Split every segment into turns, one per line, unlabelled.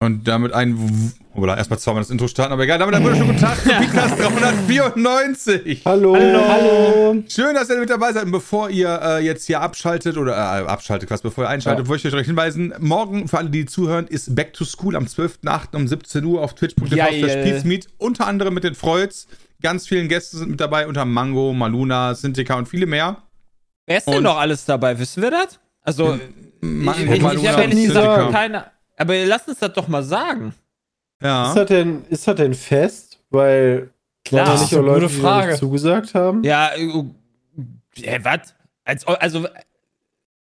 Und damit ein. Oder erstmal zweimal das Intro starten, aber egal. Damit einen wunderschönen guten Tag zu Podcast 394.
Hallo.
Hallo.
Schön, dass ihr mit dabei seid. Und bevor ihr äh, jetzt hier abschaltet oder äh, abschaltet, was bevor ihr einschaltet,
Ja.
wollte ich euch hinweisen: Morgen, für alle, die zuhören, ist Back to School am 12.08. um 17 Uhr auf twitch.tv slash Peacemeet. Unter anderem mit den Freuds. Ganz vielen Gäste sind mit dabei, unter Mango, Maluna, Synthika und viele mehr.
Wer ist denn
Und-
noch alles dabei? Wissen wir das? Also,
Mango,
ich, ich, ich
Maluna
habe
und
ehrlich
Synthika.
gesagt keine. Aber lasst uns das doch mal sagen.
Ja.
Ist das denn, ist das denn fest? Weil
Klar. Das
nicht
ist
auch
eine
Leute,
gute
die
Frage.
nicht zugesagt haben?
Ja, äh, äh, was? Als, also,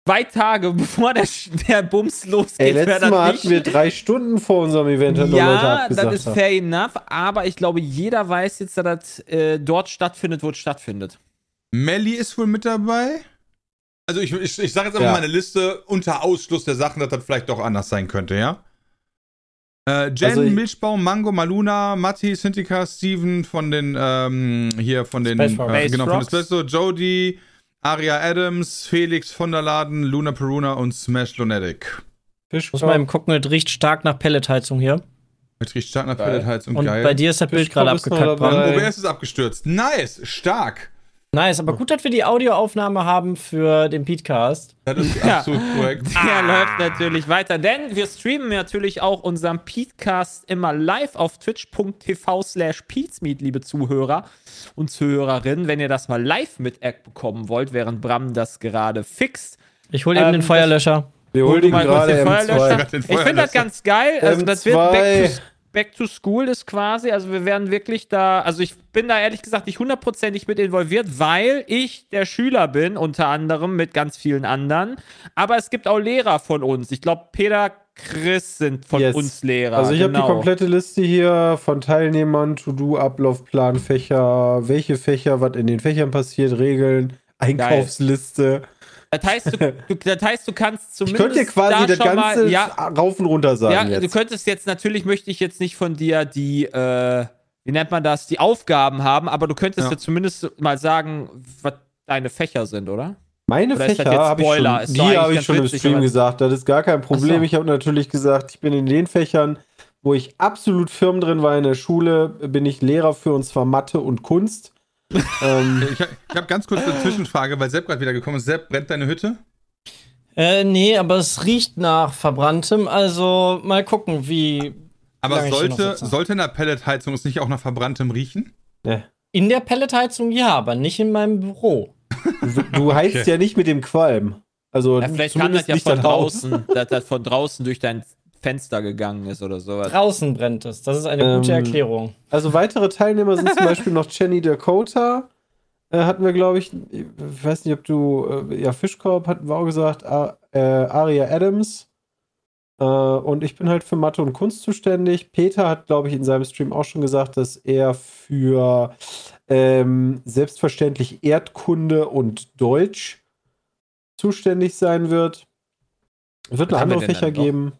zwei Tage bevor der, der Bums losgeht,
Ey, letztes
das
Mal
nicht-
hatten wir drei Stunden vor unserem Event, hat
Ja, das ist
haben.
fair enough, aber ich glaube, jeder weiß jetzt, dass das äh, dort stattfindet, wo es stattfindet.
Melly ist wohl mit dabei. Also ich, ich, ich sage jetzt einfach
Ja.
mal eine Liste unter Ausschluss der Sachen, dass das vielleicht doch anders sein könnte, ja? Äh, Jen,
Also ich-
Milchbaum, Mango, Maluna, Matti, Synthika, Steven von den, ähm, hier von den, äh, genau, von
Space
Jody, Aria Adams, Felix von der Laden, Luna Peruna und Smash Lunatic.
Muss mal eben gucken, es riecht stark nach Pelletheizung hier.
Mit richtig stark nach
Geil.
Pelletheizung,
Und
geil.
bei dir ist das Bild gerade abgekackt. Bram.
OBS ist abgestürzt. Nice, stark.
Nice, aber gut, dass wir die Audioaufnahme haben für den Podcast.
Das ist
Ja.
absolut korrekt.
Der läuft natürlich weiter, denn wir streamen natürlich auch unseren Petecast immer live auf twitch.tv slash peatsmeet, liebe Zuhörer und Zuhörerinnen. Wenn ihr das mal live mitbekommen wollt, während Bram das gerade fixt.
Ich hole eben
Ähm,
den Feuerlöscher.
Wir
Hol
holen ihn
mal kurz
gerade
den
M2.
Feuerlöscher. Ich finde das ganz geil. Also, das wird
M2.
back to, back to School ist quasi, also wir werden wirklich da, also ich bin da ehrlich gesagt nicht hundertprozentig mit involviert, weil ich der Schüler bin, unter anderem mit ganz vielen anderen. Aber es gibt auch Lehrer von uns. Ich glaube, Peter, Chris sind von
Yes.
uns Lehrer.
Also ich habe
genau.
die komplette Liste hier von Teilnehmern, To-Do, Ablaufplan, Fächer, welche Fächer, was in den Fächern passiert, Regeln, Einkaufsliste.
Das heißt, du, du, das heißt, du kannst
Ich
zumindest
könnte dir quasi
da
das
schon
Ganze
mal, ja,
rauf und runter sagen
Ja,
jetzt.
du könntest jetzt, natürlich möchte ich jetzt nicht von dir die, äh, wie nennt man das, die Aufgaben haben, aber du könntest
Ja.
ja, zumindest mal sagen, was deine Fächer sind, oder?
Meine
Oder
Fächer habe ich
Spoiler?
schon,
Ist
die habe ich schon im
witzig,
Stream
aber-
gesagt. Das ist gar kein Problem.
So.
Ich habe natürlich gesagt, ich bin in den Fächern, wo ich absolut firm drin war in der Schule, bin ich Lehrer für und zwar Mathe und Kunst. Ähm,
Ich, habe ganz kurz eine Zwischenfrage, weil Sepp gerade wieder gekommen ist. Sepp, brennt deine Hütte?
Äh, nee, aber es riecht nach verbranntem, also mal gucken, wie.
Aber
lange ich hier noch
sollte, sollte in der Pelletheizung es nicht auch nach verbranntem riechen?
ne.
In der Pelletheizung ja, aber nicht in meinem Büro.
du, du heizt
Okay.
ja nicht mit dem Qualm. Also
Ja, vielleicht kann das ja von
das
draußen, dass das von draußen durch dein Fenster gegangen ist oder sowas.
Draußen brennt es. Das ist eine gute
Ähm,
Erklärung.
Also weitere Teilnehmer sind zum Beispiel noch Jenny Dakota. Äh, hatten wir, glaube ich, ich weiß nicht, ob du, äh, ja, Fischkorb hatten wir auch gesagt, A äh, Aria Adams. Äh, und ich bin halt für Mathe und Kunst zuständig. Peter hat, glaube ich, in seinem Stream auch schon gesagt, dass er für ähm, selbstverständlich Erdkunde und Deutsch zuständig sein wird. Es wird
wir
andere Fächer geben.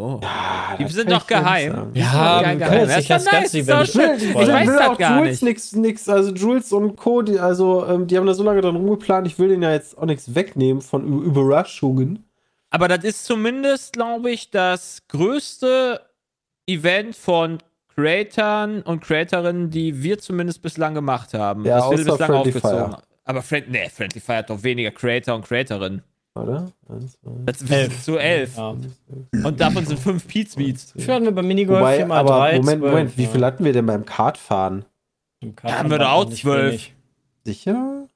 Oh.
Ja,
Die
das
sind doch geheim.
Ja,
geil.
geil. Das ist ganze
nice, schön.
Ich
Ich
will,
weiß
will
das
auch
gar
Jules
nicht.
nix, nix, also Jules und Co., die, also, ähm, die haben da so lange dran rumgeplant, ich will denen ja jetzt auch nichts wegnehmen von Ü- Überraschungen.
Aber das ist zumindest, glaube ich, das größte Event von Creatoren und Creatorinnen, die wir zumindest bislang gemacht haben.
Ja,
das
außer
bislang
Friendly
aufgezogen.
Fire.
Aber Friend, nee, Friendly Fire hat doch weniger Creator und Creatorinnen.
Oder? Eins, zwei,
Elf.
zu elf.
Ja.
Und davon sind fünf Pete's Beats.
Dafür hatten wir beim Minigolf
Wobei,
4 mal
aber
3,
Moment,
12,
Moment, wie viel hatten wir denn beim Kartfahren?
Im
Da haben wir doch
Kartenband
auch zwölf.
Sicher?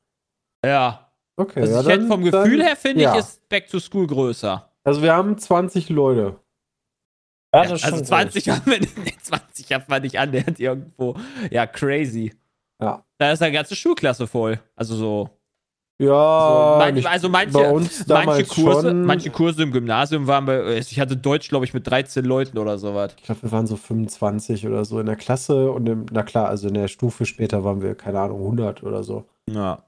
Ja.
Okay.
Also
ja,
ich hätte
dann-
vom
dann-
Gefühl her, finde
ja.
ich, ist Back to School größer.
Also wir haben 20 Leute.
Ja, das ist
also
schon
20 haben wir nicht, nee, 20 haben wir nicht annähernd irgendwo. Ja, crazy.
Ja.
Da ist eine ganze Schulklasse voll. Also so.
Ja,
man,
nicht-
also manche,
bei uns
manche, Kurse,
schon.
manche Kurse im Gymnasium waren bei, äh, ich hatte Deutsch, glaube ich, mit 13 Leuten oder sowas.
Ich glaube, wir waren so 25 oder so in der Klasse und im, na klar, also in der Stufe später waren wir, keine Ahnung, 100 oder so.
Ja.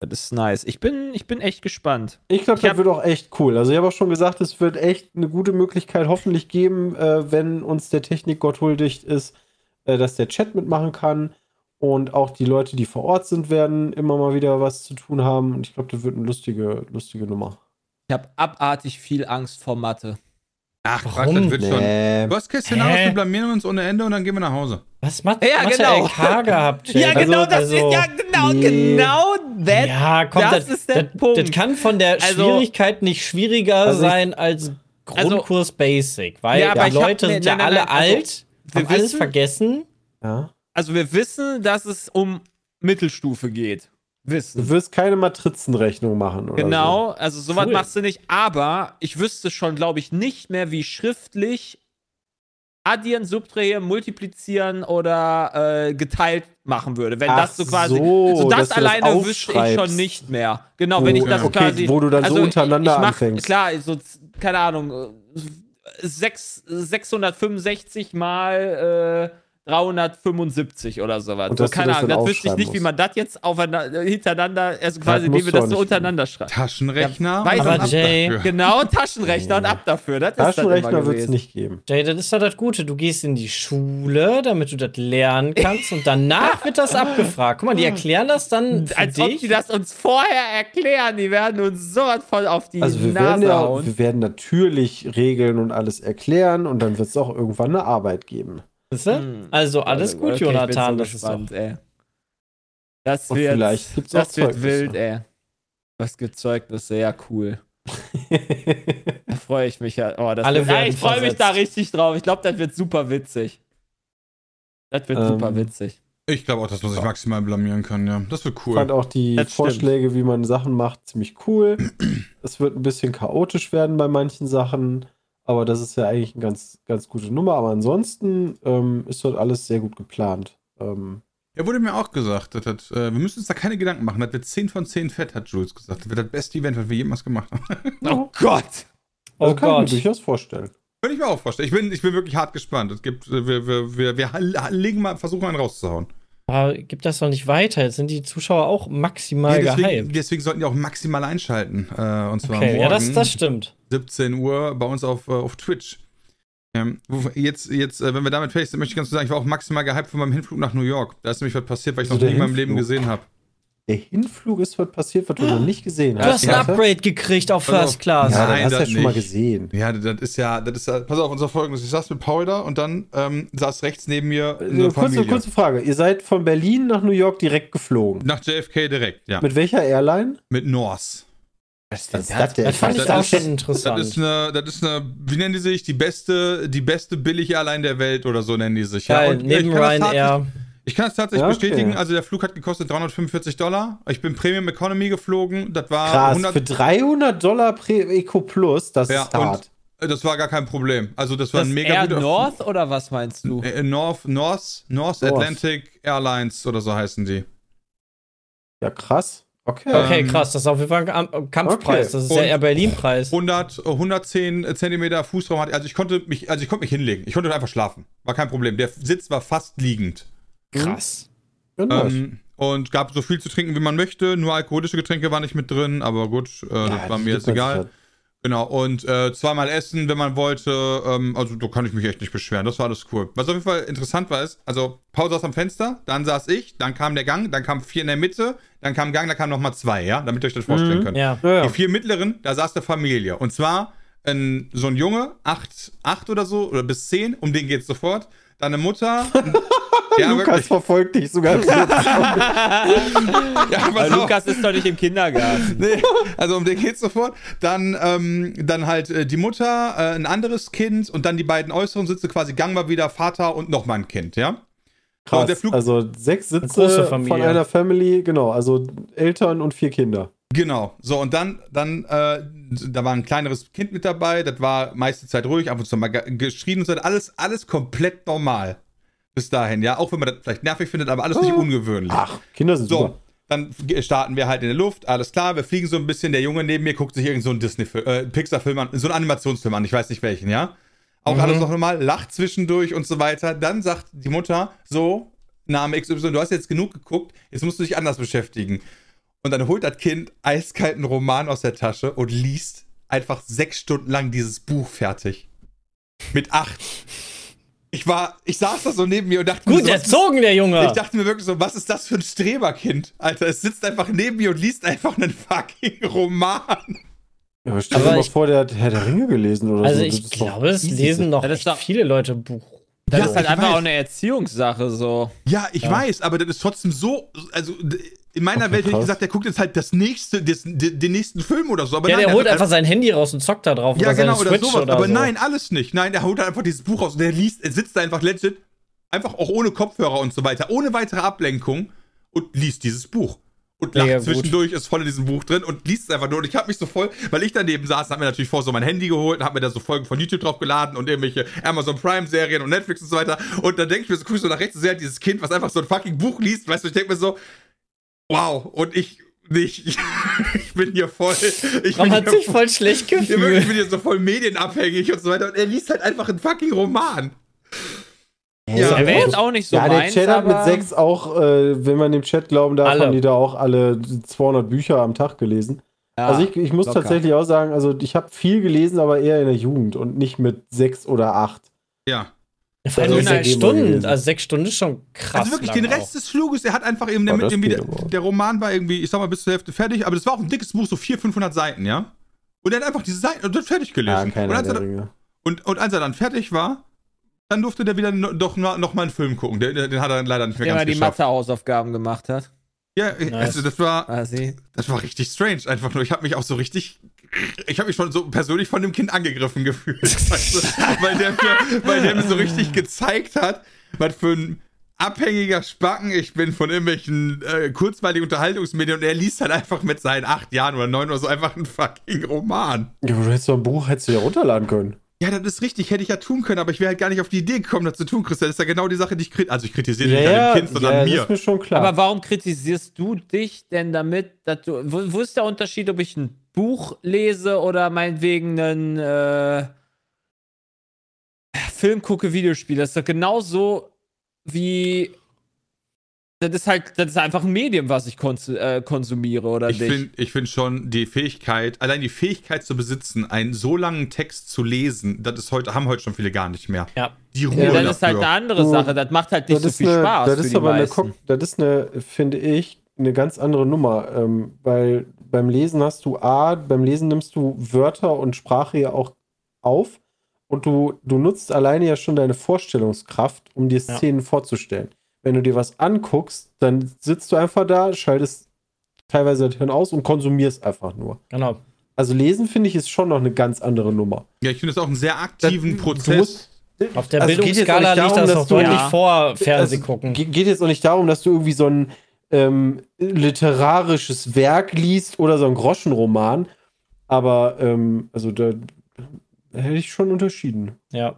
Das ist nice. Ich bin, ich bin echt gespannt.
Ich glaube, das
hab-
wird auch echt cool. Also ich habe auch schon gesagt, es wird echt eine gute Möglichkeit hoffentlich geben, äh, wenn uns der Technikgott huldigt ist, äh, dass der Chat mitmachen kann und auch die Leute, die vor Ort sind, werden immer mal wieder was zu tun haben. Und ich glaube, das wird eine lustige, lustige Nummer.
Ich habe abartig viel Angst vor Mathe.
Ach, Quatsch,
Warum?
das wird schon.
Nee.
Was Kästchen
Hä?
aus, wir blamieren uns ohne Ende und dann gehen wir nach Hause.
Was macht
Ja,
Mathe
genau.
LK gehabt, Jay?
Ja,
Also-
genau, das
also,
ist ja genau,
nee.
genau that.
Ja, komm,
das
das,
ist der
das,
Punkt.
Das kann von der
Also-
Schwierigkeit nicht schwieriger
Also
sein als Grundkurs Basic, weil
Ja,
die
ich hab-
Leute
nee,
sind ja alle
nein, also,
alt,
wir
haben alles
wissen-
vergessen.
Ja.
Also wir wissen, dass es um Mittelstufe geht.
Du
Wissen.
wirst keine Matrizenrechnung machen, oder?
Genau, also sowas
Cool.
machst du nicht, aber ich wüsste schon, glaube ich, nicht mehr, wie schriftlich addieren, subtrahieren, multiplizieren oder äh, geteilt machen würde. Wenn
Ach
das so quasi.
so,
also das
du das
alleine wüsste ich schon nicht mehr. Genau, wenn ich das
okay,
quasi.
wo du dann so
also
untereinander
ich mach,
anfängst.
Klar, so, keine Ahnung, äh, sechs- 665 mal äh, 375 oder sowas.
Und
So, keine
das
Ahnung, das wüsste ich nicht, wie man das jetzt aufeinander, hintereinander, also quasi,
musst
wie wir das so untereinander schreiben.
Taschenrechner.
Ja,
Aber
ab
Jay-
dafür.
Genau, Taschenrechner und ab dafür. Das
Taschenrechner wird es nicht geben.
Jay, das ist doch das Gute. Du gehst in die Schule, damit du das lernen kannst und danach wird das abgefragt. Guck mal, die erklären das dann für
Als ob
dich.
die das uns vorher erklären, die werden uns sowas voll auf die
Also wir
Nase
werden ja,
hauen.
wir werden natürlich Regeln und alles erklären und dann wird es auch irgendwann eine Arbeit geben.
Siehst du?
Hm.
Also alles gut,
Okay, ich bin
Jonathan.
so
das ist doch.
gespannt, ey. Das wird,
vielleicht gibt's auch
das wird wild, ey. Was gibt Zeugnisse, ja cool. Da freue ich mich ja. Oh, das
Alle
wird, ja, ich freue mich da richtig drauf. Ich glaube, das wird super witzig. Das wird
Ähm,
super witzig.
Ich glaube auch, dass man sich maximal blamieren kann, ja. Das wird
Ich
cool.
fand auch die
Das stimmt.
Vorschläge, wie man Sachen macht, ziemlich cool. Es wird ein bisschen chaotisch werden bei manchen Sachen, aber das ist ja eigentlich eine ganz, ganz gute Nummer. Aber ansonsten ähm, ist dort alles sehr gut geplant. Ähm,
Ja, wurde mir auch gesagt. Das, das, äh, wir müssen uns da keine Gedanken machen. Das wird 10 von 10 fett, hat Jules gesagt. Das wird das beste Event, was wir jemals gemacht haben.
Oh Gott!
Oh
das kann ich mir
Gott.
durchaus vorstellen.
Könnte ich mir auch vorstellen. Ich bin, ich bin wirklich hart gespannt. Es gibt, äh, wir, wir, wir, wir legen mal, versuchen einen rauszuhauen.
Aber gib das doch nicht weiter. Jetzt sind die Zuschauer auch maximal
Ja, deswegen,
gehypt.
deswegen sollten die auch maximal einschalten. Äh, und zwar
Okay,
morgen,
ja, das, das stimmt.
17 Uhr bei uns auf, äh, auf Twitch. Ähm, jetzt, jetzt, äh, wenn wir damit fertig sind, möchte ich ganz kurz sagen, ich war auch maximal gehypt von meinem Hinflug nach New York. Da ist nämlich was passiert, was ich
Also
noch nie in meinem Leben gesehen habe.
Der Hinflug ist was passiert, was du noch nicht gesehen
Du
hast.
hast ein. Upgrade gekriegt auf. First Class.
Ja,
Nein,
das hast du ja
das
schon mal gesehen.
Ja, das ist ja, das ist ja, pass auf, unser folgendes. Ich saß mit Paul da und dann ähm, saß rechts neben mir
Äh,
eine
kurze,
Familie.
kurze Frage. Ihr seid von Berlin nach New York direkt geflogen.
Nach JFK direkt, ja. Mit,
Mit welcher Airline?
North.
Was ist das denn?
Das fand ich
Das
auch
ist-
schon
Das
interessant.
ist eine, das ist eine, wie nennen die sich? Die beste, die beste Billig-Airline der Welt oder so nennen die sich.
Geil,
ja, und
neben
ich kann das
Ryanair.
Ich kann es tatsächlich
Ja, okay.
bestätigen. Also der Flug hat gekostet 345 Dollar. Ich bin Premium Economy geflogen. Das war
Krass,
100,
für 300 Dollar Pre Eco Plus, das
ja,
ist hart.
und äh, das war gar kein Problem. Also das war
Das
ein mega
Air North oder was meinst du?
Äh, North, North, North
North.
Atlantic Airlines oder so heißen die.
Ja, krass. Okay.
Okay,
Ähm,
krass, das ist auf jeden Fall ein Am- Kampfpreis.
Okay.
Das ist
Und-
der Air Berlin-Preis.
100, 110 Zentimeter Fußraum hatte. Also ich konnte mich, also ich konnte mich hinlegen. Ich konnte einfach schlafen. War kein Problem. Der Sitz war fast liegend.
Krass.
Ja, nice.
Ähm, und gab so viel zu trinken, wie man möchte. Nur alkoholische Getränke waren nicht mit drin, aber gut, äh,
Ja,
das war mir jetzt egal.
sich
Genau, und äh, zweimal essen, wenn man wollte. Ähm, also da kann ich mich echt nicht beschweren. Das war alles cool. Was auf jeden Fall interessant war, ist, also Paul saß am Fenster, dann saß ich, dann kam der Gang, dann kam vier in der Mitte, dann kam Gang, dann kam nochmal zwei, ja, damit ihr euch das vorstellen könnt.
Ja.
Ja, ja.
Die vier mittleren, da saß eine Familie. Und zwar ein, so ein Junge, acht, acht oder so, oder bis zehn, um den geht's sofort. Dann eine Mutter. ja,
Lukas
wirklich.
verfolgt dich sogar.
Ja.
Lukas ist doch nicht im Kindergarten.
Nee, also um den geht's sofort. Dann, ähm, dann halt äh, die Mutter, äh, ein anderes Kind und dann die beiden äußeren Sitze quasi Gang mal wieder Vater und nochmal ein Kind, ja?
Krass.
Und der Flug-
also sechs Sitze
Familie.
von einer Family, genau, also Eltern und vier Kinder.
Genau. So, und dann, dann, äh, da war ein kleineres Kind mit dabei, das war meiste Zeit ruhig, ab und zu mal ge- geschrien und so, alles, alles komplett normal. Bis dahin, ja. Auch wenn man das vielleicht nervig findet, aber alles nicht ungewöhnlich.
Ach, Kinder sind
So,
super.
Dann starten wir halt in der Luft, alles klar, wir fliegen so ein bisschen. Der Junge neben mir guckt sich irgend so einen Disney, äh, Pixar-Film an, so einen Animationsfilm an, ich weiß nicht welchen, ja. Auch
Mhm.
alles noch normal, lacht zwischendurch und so weiter. Dann sagt die Mutter so, Name XY, du hast jetzt genug geguckt, jetzt musst du dich anders beschäftigen. Und dann holt das Kind eiskalten Roman aus der Tasche und liest einfach sechs Stunden lang dieses Buch fertig. Mit acht. Ich war, ich saß da so neben mir und dachte mir
Gut
so, was ist-
erzogen, der Junge.
ich dachte mir wirklich so, was ist das für ein Streberkind? Alter, es sitzt einfach neben mir und liest einfach einen fucking Roman.
Ja, aber stell dir mal
ich-
vor, der hat Herr der Ringe gelesen oder
also
so.
ich
ist doch
glaube, es lesen noch
Ja, das
echt
ist doch-
viele Leute Buch.
Das
Ja,
ist halt
ich
einfach
weiß.
auch eine Erziehungssache so.
Ja, ich
Ja.
weiß, aber das ist trotzdem so, also in meiner
Okay,
Welt hätte ich gesagt, der guckt jetzt halt das nächste, das, den, nächsten Film oder so. Aber
Ja,
nein,
der holt einfach sein Handy raus und zockt da drauf
Ja,
oder
genau, oder sowas.
oder
aber
so.
nein, alles nicht. Nein, der holt halt einfach dieses Buch raus und der liest, er sitzt da einfach legit, einfach auch ohne Kopfhörer und so weiter, ohne weitere Ablenkung und liest dieses Buch. Und lacht
gut.
zwischendurch, ist voll in diesem Buch drin und liest es einfach nur. Und ich habe mich so voll, weil ich daneben saß, hab mir natürlich vor so mein Handy geholt und hab mir da so Folgen von YouTube drauf geladen und irgendwelche Amazon Prime-Serien und Netflix und so weiter. Und dann denke ich mir so, guck ich so nach rechts und sehe halt dieses Kind, was einfach so ein fucking Buch liest, weißt du, ich denke mir so, wow, und ich nicht. ich bin hier voll. Ich
Man
bin
hat
hier
sich voll schlecht
ja, wirklich, ich
gefühlt.
bin hier so voll medienabhängig und so weiter. Und er liest halt einfach einen fucking Roman.
Ja,
Ja,
Er wäre jetzt auch nicht so
ja, der
meins,
Chat hat mit sechs auch, äh, wenn man dem Chat glauben darf,
Alle.
haben die da auch alle 200 Bücher am Tag gelesen.
Ja,
also ich, ich muss
locker.
tatsächlich auch sagen, also ich habe viel gelesen, aber eher in der Jugend und nicht mit sechs oder acht.
Ja.
Vor allem
Also
sechs
ist ja
Stunden. Also sechs Stunden ist schon krass.
also wirklich, den Rest
auch.
des Fluges, er hat einfach eben, der,
Oh,
irgendwie, der, der Roman war irgendwie, ich sag mal, bis zur Hälfte fertig, aber das war auch ein dickes Buch, so 400, 500 Seiten, ja? Und er hat einfach diese Seiten und dann fertig
Ja,
gelesen. und,
keiner
als er,
Ringe.
und, und als er dann fertig war, dann durfte der wieder no, doch noch, noch mal einen Film gucken. Den, den hat er dann leider nicht mehr
der mal
ganz
die
geschafft.
Mathe-Hausaufgaben gemacht hat.
Ja,
Nice.
also das war,
Quasi.
das war richtig strange. Einfach nur, ich habe mich auch so richtig, ich habe mich schon so persönlich von dem Kind angegriffen gefühlt. Weißt du? weil, der mir, weil der mir so richtig gezeigt hat, was für ein abhängiger Spacken ich bin von irgendwelchen äh, kurzweiligen Unterhaltungsmedien und er liest halt einfach mit seinen acht Jahren oder neun oder so einfach einen fucking Roman.
Ja, aber du hättest doch ein Buch hättest du ja runterladen können.
Ja, das ist richtig, hätte ich ja tun können, aber ich wäre halt gar nicht auf die Idee gekommen, das zu tun, Christian. Das ist ja genau die Sache, die ich kritisiere. Also ich kritisiere
Ja,
nicht an
ja,
dem Kind, sondern
ja,
mir.
das ist mir schon klar.
Aber warum kritisierst du dich denn damit, dass du. Wo, wo ist der Unterschied, ob ich ein Buch lese oder meinetwegen einen äh, Film gucke, Videospiele? Das ist doch genauso wie. Das ist halt, das ist einfach ein Medium, was ich kons äh, konsumiere, oder
Ich
nicht?
finde ich find schon die Fähigkeit, allein die Fähigkeit zu besitzen, einen so langen Text zu lesen, das ist heute, haben heute schon viele gar nicht mehr.
Ja.
Die Ruhe
ja,
dafür.
das ist halt eine andere Sache. Das macht halt nicht so
ist
viel
eine,
Spaß.
Das
für
ist
die
aber eine,
meisten.
Ko- das ist eine, finde ich, eine ganz andere Nummer. Ähm, weil beim Lesen hast du A, beim Lesen nimmst du Wörter und Sprache ja auch auf und du, du nutzt alleine ja schon deine Vorstellungskraft, um dir
Ja.
Szenen vorzustellen. Wenn du dir was anguckst, dann sitzt du einfach da, schaltest teilweise das Hirn aus und konsumierst einfach nur.
Genau.
Also lesen, finde ich, ist schon noch eine ganz andere Nummer.
ja, ich finde es auch einen sehr aktiven
Du
Prozess.
musst-
Auf der
Also geht jetzt
Bildungsskala
auch nicht
liegt
darum,
das
dass
noch
du-
deutlich
Ja.
vor Fernseh
Also,
gucken.
ge- Geht jetzt auch nicht darum, dass du irgendwie so ein ähm, literarisches Werk liest oder so ein Groschenroman. Aber, ähm, also da hätte ich schon unterschieden.
Ja.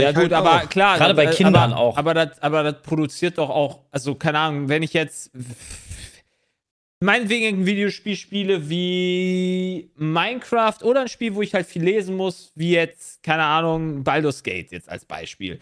Ja,
ich
gut,
halt
aber
auch.
klar.
Gerade
das-
bei
äh,
Kindern
aber,
auch.
Aber das, aber das produziert doch auch, also keine Ahnung, wenn ich jetzt meinetwegen ein Videospiel spiele wie Minecraft oder ein Spiel, wo ich halt viel lesen muss, wie jetzt, keine Ahnung, Baldur's Gate jetzt als Beispiel.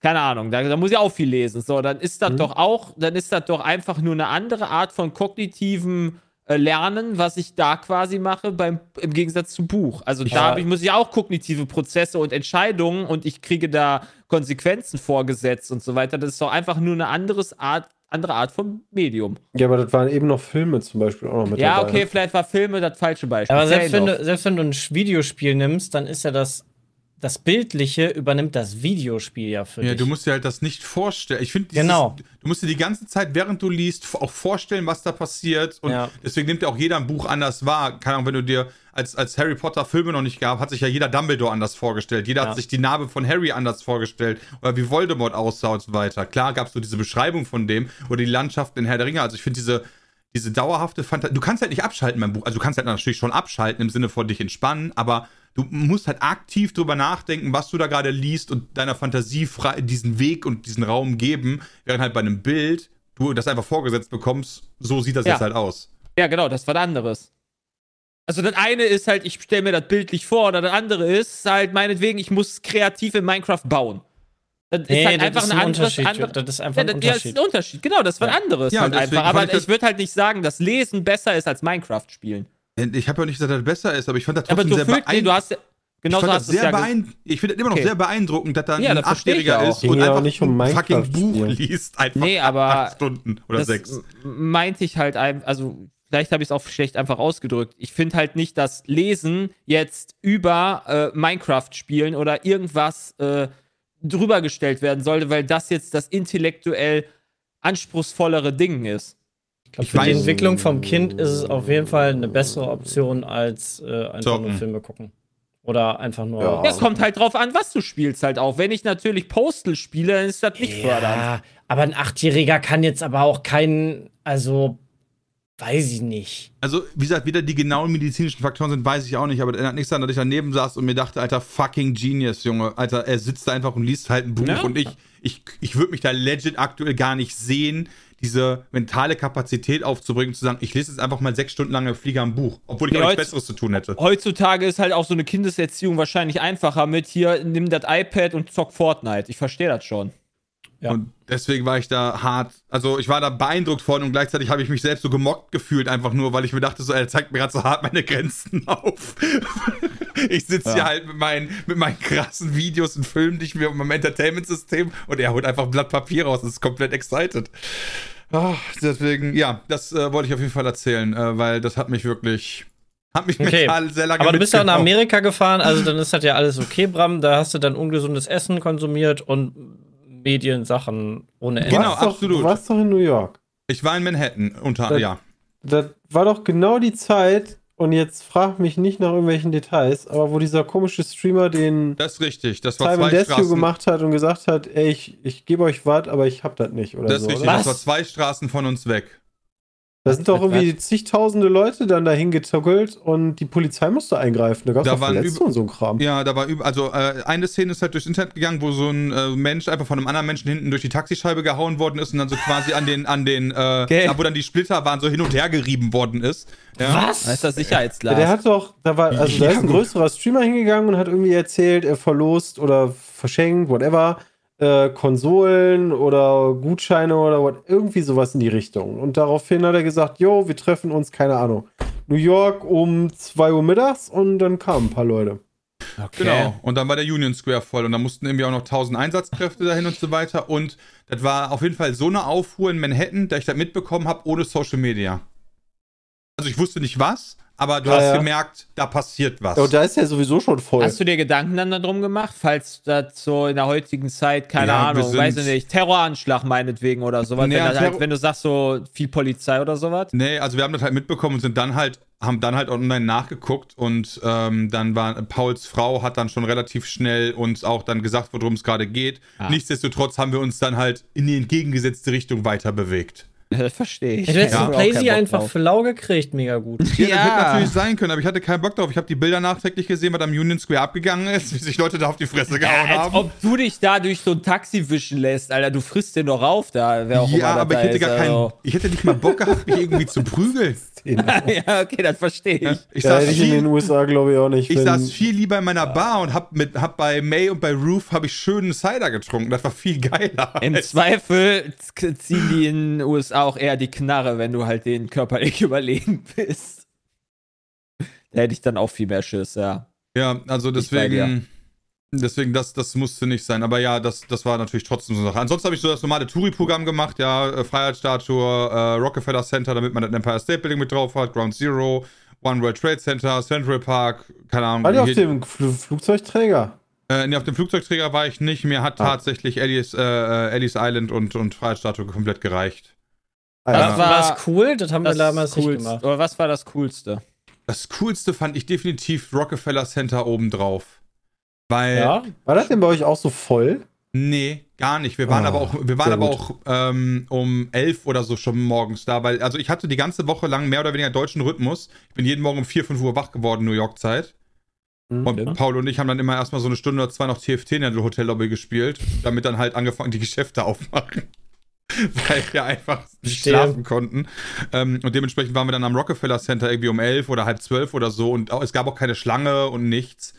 Keine Ahnung, da, da muss ich auch viel lesen. So, dann ist das
Mhm.
doch auch, dann ist das doch einfach nur eine andere Art von kognitiven äh, Lernen, was ich da quasi mache, beim, im Gegensatz zu Buch. Also da
Ja.
hab ich, muss ich auch kognitive Prozesse und Entscheidungen und ich kriege da Konsequenzen vorgesetzt und so weiter. Das ist doch einfach nur eine anderes Art, andere Art von Medium.
Ja, aber das waren eben noch Filme zum Beispiel auch noch mit
Ja,
dabei.
okay, vielleicht war Filme das falsche Beispiel.
Aber selbst wenn, du, selbst wenn du ein Videospiel nimmst, dann ist ja das, das Bildliche übernimmt das Videospiel ja für
Ja,
dich.
du musst dir halt das nicht vorstellen. Ich finde,
Genau.
du musst dir die ganze Zeit, während du liest, auch vorstellen, was da passiert. Und
Ja.
deswegen nimmt ja auch jeder ein Buch anders wahr. Keine Ahnung, wenn du dir, als, als Harry Potter Filme noch nicht gab, hat sich ja jeder Dumbledore anders vorgestellt. Jeder
Ja.
hat sich die Narbe von Harry anders vorgestellt. Oder wie Voldemort aussah und so weiter. Klar gab es so diese Beschreibung von dem oder die Landschaften in Herr der Ringe. Also ich finde diese, diese dauerhafte Fantasie. Du kannst halt nicht abschalten beim Buch. Also du kannst halt natürlich schon abschalten im Sinne von dich entspannen, aber du musst halt aktiv drüber nachdenken, was du da gerade liest und deiner Fantasie frei, diesen Weg und diesen Raum geben, während halt bei einem Bild du das einfach vorgesetzt bekommst, so sieht das
Ja.
jetzt halt aus.
Ja, genau, das war was anderes. Also das eine ist halt, ich stelle mir das bildlich vor, oder das andere ist halt meinetwegen, ich muss kreativ in Minecraft bauen. Das ist
Nee,
halt
das
einfach
ist
ein
ein
anderes.
Unterschied.
Andere,
Das ist einfach
ja,
ein
das, ja, ist
Unterschied.
ein Unterschied. Genau, das ist was
Ja.
anderes
Ja,
halt einfach. Aber
ich das-
ich würde halt nicht sagen, dass Lesen besser ist als Minecraft spielen.
Ich habe ja nicht gesagt, dass das besser ist, aber ich fand das
Aber
trotzdem
du
sehr
nee,
beeindruckend.
du hast ja, genau
ich
so
fand das sehr
ja
beeindruckend. Ich finde das immer noch
Okay.
sehr beeindruckend, dass da
Ja,
ein Achtjähriger ist.
Ging
und einfach
nicht um
ein fucking
Minecraft
Buch
spielen.
liest. Einfach
Nee, aber
acht Stunden oder
das
sechs.
meinte ich halt, ein- also vielleicht habe ich es auch schlecht einfach ausgedrückt. Ich finde halt nicht, dass Lesen jetzt über äh, Minecraft spielen oder irgendwas äh, drüber gestellt werden sollte, weil das jetzt das intellektuell anspruchsvollere Ding ist.
Ich glaube, für die Entwicklung vom Kind ist es auf jeden Fall eine bessere Option als äh, einfach
Zocken.
nur Filme gucken. Oder einfach nur.
Ja.
Ja, kommt halt drauf an, was du spielst halt auch. Wenn ich natürlich Postal spiele, dann ist das nicht fördernd.
Ja, aber ein Achtjähriger kann jetzt aber auch keinen, also weiß ich nicht.
Also, wie gesagt, wieder die genauen medizinischen Faktoren sind, weiß ich auch nicht, aber das ändert nichts daran, dass ich daneben saß und mir dachte, Alter, fucking Genius, Junge. Alter, er sitzt da einfach und liest halt ein Buch
Ja.
und ich, ich, ich würde mich da legit aktuell gar nicht sehen, diese mentale Kapazität aufzubringen, zu sagen, ich lese jetzt einfach mal sechs Stunden lang im Flieger ein Buch, obwohl ich auch nichts Besseres zu tun hätte.
Heutzutage ist halt auch so eine Kindeserziehung wahrscheinlich einfacher mit hier, nimm das iPad und zock Fortnite. Ich verstehe das schon.
Ja.
Und deswegen war ich da hart, also ich war da beeindruckt von und gleichzeitig habe ich mich selbst so gemockt gefühlt, einfach nur, weil ich mir dachte, so, er zeigt mir gerade so hart meine Grenzen auf. ich sitze hier halt mit meinen, mit meinen krassen Videos und Filmen, die ich mir mit meinem Entertainment-System und er holt einfach ein Blatt Papier raus und ist komplett excited. Ah, deswegen, ja, das äh, wollte ich auf jeden Fall erzählen, äh, weil das hat mich wirklich, hat mich
Okay.
sehr lange
Aber du bist ja nach. Amerika gefahren, also dann ist das ja alles okay, Bram. Da hast du dann ungesundes Essen konsumiert und Mediensachen ohne Ende.
Genau,
warst doch,
absolut.
Du warst doch in New York.
Ich war in Manhattan, unter,
Das-
ja.
Das war doch genau die Zeit, und jetzt frag mich nicht nach irgendwelchen Details, aber wo dieser komische Streamer den
Das ist richtig, das war
Simon
zwei Straßen.
gemacht hat und gesagt hat, ey, ich, ich gebe euch was, aber ich hab das nicht oder
Das ist
so.
richtig,
oder?
das war zwei Straßen von uns weg.
Da sind doch irgendwie zigtausende Leute dann dahin getuckelt und die Polizei musste eingreifen. Da gab es
Da
Verletzte und so ein Kram.
Ja, da war über, also äh, eine Szene ist halt durchs Internet gegangen, wo so ein äh, Mensch einfach von einem anderen Menschen hinten durch die Taxischeibe gehauen worden ist und dann so quasi an den, an den, äh,
Okay.
da, wo dann die Splitter waren, so hin und her gerieben worden ist. Ja.
Was?
Da ist das Sicherheitsglas.
Ja, der hat doch, da war, also da
Ja,
ist ein
gut.
größerer Streamer hingegangen und hat irgendwie erzählt, er verlost oder verschenkt, whatever, äh, Konsolen oder Gutscheine oder what, irgendwie sowas in die Richtung. Und daraufhin hat er gesagt, jo, wir treffen uns, keine Ahnung, New York um 2 Uhr mittags und dann kamen ein paar Leute.
okay.
Genau. Und dann war der Union Square voll und da mussten irgendwie auch noch 1000 Einsatzkräfte dahin und so weiter. Und das war auf jeden Fall so eine Aufruhr in Manhattan, da ich das mitbekommen habe, ohne Social Media. Also ich wusste nicht was, aber du
Ja,
hast
ja.
gemerkt, da passiert was.
Ja, und da ist er sowieso schon voll.
Hast du dir Gedanken dann darum gemacht, falls das so in der heutigen Zeit, keine
Ja,
Ahnung, weiß ich nicht, Terroranschlag meinetwegen oder sowas,
Nee,
wenn, das
Terror-
halt, wenn du sagst so viel Polizei oder sowas?
Nee, also wir haben das halt mitbekommen und sind dann halt, haben dann halt online nachgeguckt und ähm, dann war Pauls Frau hat dann schon relativ schnell uns auch dann gesagt, worum es gerade geht.
Ah.
Nichtsdestotrotz haben wir uns dann halt in die entgegengesetzte Richtung weiter bewegt.
Das verstehe ich.
Du hättest
Ja. keinen Bock
einfach
drauf.
flau gekriegt, mega gut.
Ja, das
Ja.
hätte natürlich sein können, aber ich hatte keinen Bock drauf. Ich habe die Bilder nachträglich gesehen, was am Union Square abgegangen ist, wie sich Leute da auf die Fresse gehauen
Ja, als
haben.
ob du dich da durch so ein Taxi wischen lässt, Alter. Du frisst den doch auf da, wer auch
ja,
immer
aber ich hätte
ist,
gar keinen,
also.
ich hätte nicht mal Bock gehabt, mich irgendwie zu prügeln.
ja, okay, das verstehe ich.
Ich
ja,
saß
hätte ich in den
viel,
USA, glaube ich, auch nicht.
ich saß viel lieber in meiner Bar und hab mit, hab bei May und bei Roof habe ich schönen Cider getrunken. Das war viel geiler.
Im Zweifel ziehen die in den USA auch eher die Knarre, wenn du halt denen körperlich überlegen bist. Da hätte ich dann auch viel mehr Schiss, ja.
Ja, also deswegen, deswegen das, das musste nicht sein. Aber ja, das, das war natürlich trotzdem so eine Sache. Ansonsten habe ich so das normale Touri-Programm gemacht, ja, äh, Freiheitsstatue, äh, Rockefeller Center, damit man das Empire State Building mit drauf hat, Ground Zero, One World Trade Center, Central Park, keine Ahnung.
War der auf dem Fl Flugzeugträger?
äh, nee, auf dem Flugzeugträger war ich nicht. Mir hat
Ah.
tatsächlich Ellis, äh, äh, Ellis Island und, und Freiheitsstatue komplett gereicht.
Ah,
Das
ja.
war-
das cool? Das haben wir
Das
damals nicht
coolste.
gemacht.
Oder was war das Coolste?
Das coolste fand ich definitiv Rockefeller Center obendrauf. Weil
Ja?
War das denn bei euch auch so voll?
Nee, gar nicht. Wir waren
Ah,
aber auch, wir waren aber auch ähm, um elf oder so schon morgens da, weil, also ich hatte die ganze Woche lang mehr oder weniger deutschen Rhythmus. Ich bin jeden Morgen um 4, 5 Uhr wach geworden, New York Zeit.
Hm.
Und
Ja.
Paul und ich haben dann immer erstmal so eine Stunde oder zwei noch TFT in der Hotellobby gespielt, damit dann halt angefangen die Geschäfte aufmachen. weil wir einfach nicht
Verstehe.
schlafen konnten. Ähm, und dementsprechend waren wir dann am Rockefeller Center irgendwie um elf oder halb zwölf oder so und es gab auch keine Schlange und nichts.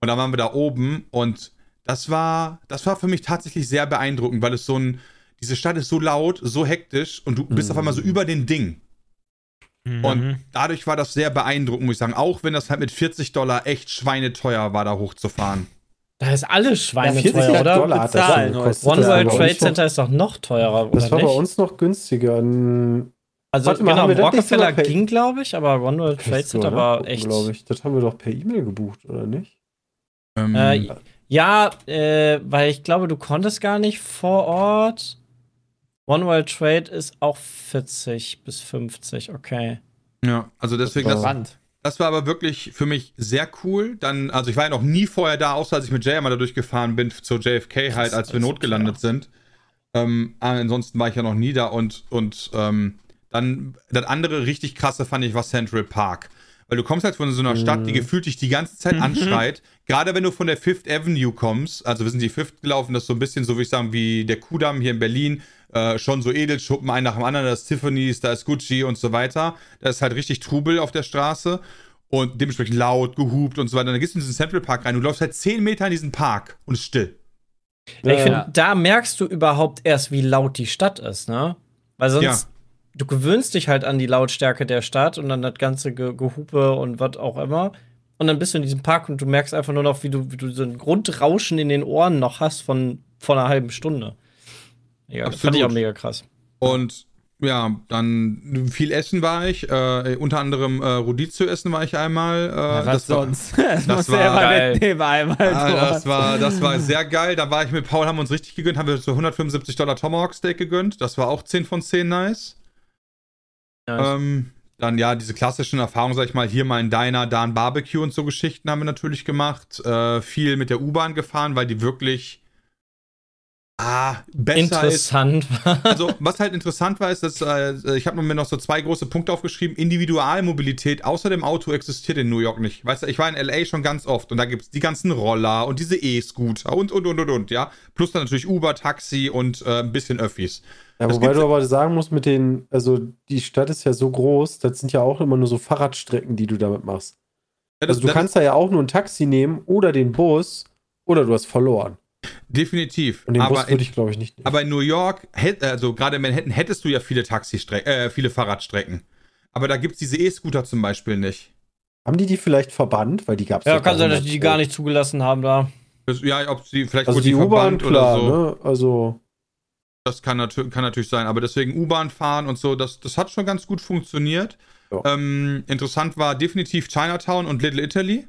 Und dann waren wir da oben und das war, das war für mich tatsächlich sehr beeindruckend, weil es so ein, diese Stadt ist so laut, so hektisch und du bist auf einmal so über den Ding. Und
Mhm.
dadurch war das sehr beeindruckend, muss ich sagen. Auch wenn das halt mit 40 Dollar echt schweineteuer war, da hochzufahren.
Da ist alles
40
schweineteuer, oder?
Dollar hat das
bezahlen.
One
Das war
World
bei
Trade Center ist doch noch teurer,
Das
oder
war bei
nicht?
uns noch günstiger.
Also
Warte mal,
genau,
haben wir das nicht
Rockefeller
per-
ging, glaube ich, aber One World Trade Center
ne?
war echt.
glaube ich. Das haben wir doch per E-Mail gebucht, oder nicht?
Ähm,
Äh, ja, äh, weil ich glaube, du konntest gar nicht vor Ort. One World Trade ist auch 40 bis 50, okay.
ja, also deswegen,
war-
das,
Spannend.
Das war aber wirklich für mich sehr cool. Dann, also ich war ja noch nie vorher da, außer als ich mit Jay einmal da durchgefahren bin zur JFK halt, als wir notgelandet sind. Ähm, aber ansonsten war ich ja noch nie da und, und ähm, dann das andere richtig krasse fand ich war Central Park. Weil du kommst halt von so einer Stadt, die gefühlt dich die ganze Zeit anschreit. Gerade wenn du von der Fifth Avenue kommst, also wir sind die Fifth gelaufen, das ist so ein bisschen so, würde ich sagen, wie der Kudamm hier in Berlin. Äh, schon so Edelschuppen, ein nach dem anderen, da ist Tiffany's, da ist Gucci und so weiter. Da ist halt richtig Trubel auf der Straße und dementsprechend laut, gehupt und so weiter. Dann gehst du in diesen Central Park rein, du läufst halt 10 Meter in diesen Park und es ist still.
Ja, ich
Ja.
finde, da merkst du überhaupt erst, wie laut die Stadt ist, ne? Weil sonst,
Ja.
du gewöhnst dich halt an die Lautstärke der Stadt und dann das ganze Ge Gehupe und was auch immer. Und dann bist du in diesem Park und du merkst einfach nur noch, wie du, wie du so ein Grundrauschen in den Ohren noch hast von vor einer halben Stunde. Ja, das fand ich
Absolut.
auch mega krass.
Und ja, dann viel essen war ich. Äh, unter anderem äh, Rodizio essen war ich einmal. Äh,
Ja, was
das war-
sonst? Das,
das war
geil.
einmal.
Ah, das, war, das war sehr geil. Da war ich mit Paul, haben wir uns richtig gegönnt, haben wir so 175 Dollar Tomahawk Steak gegönnt. Das war auch 10 von 10 nice. Ähm, dann ja, diese klassischen Erfahrungen, sag ich mal, hier mal ein Diner, da ein Barbecue und so Geschichten haben wir natürlich gemacht. Äh, viel mit der U-Bahn gefahren, weil die wirklich ah, besser ist.
Interessant war.
Also, was halt interessant war, ist, dass äh, ich habe mir noch so zwei große Punkte aufgeschrieben. Individualmobilität außer dem Auto existiert in New York nicht. Weißt du, ich war in LA schon ganz oft und da gibt es die ganzen Roller und diese E-Scooter und, und, und, und, und, ja. Plus dann natürlich Uber, Taxi und äh, ein bisschen Öffis.
Ja,
Das
wobei du aber sagen musst, mit den, also die Stadt ist ja so groß, das sind ja auch immer nur so Fahrradstrecken, die du damit machst.
Ja, das-
Also du kannst da ja auch nur ein Taxi nehmen oder den Bus oder du hast verloren.
Definitiv.
Und den
aber,
Bus
in,
würde ich, glaube ich, nicht nehmen.
aber in New York, also gerade in Manhattan, hättest du ja viele Taxistrecken, äh, viele Fahrradstrecken. Aber da gibt es diese E-Scooter zum Beispiel nicht.
Haben die die vielleicht verbannt? Weil die gab es
Ja, kann sein, dass die die gar nicht zugelassen haben da.
Das, ja, ob sie vielleicht
Also
wurde
die U-Bahn,
oder so.
ne? Also,
Das kann, natür kann natürlich sein, aber deswegen U-Bahn fahren und so, das, das hat schon ganz gut funktioniert.
Ja.
Ähm, interessant war definitiv Chinatown und Little Italy.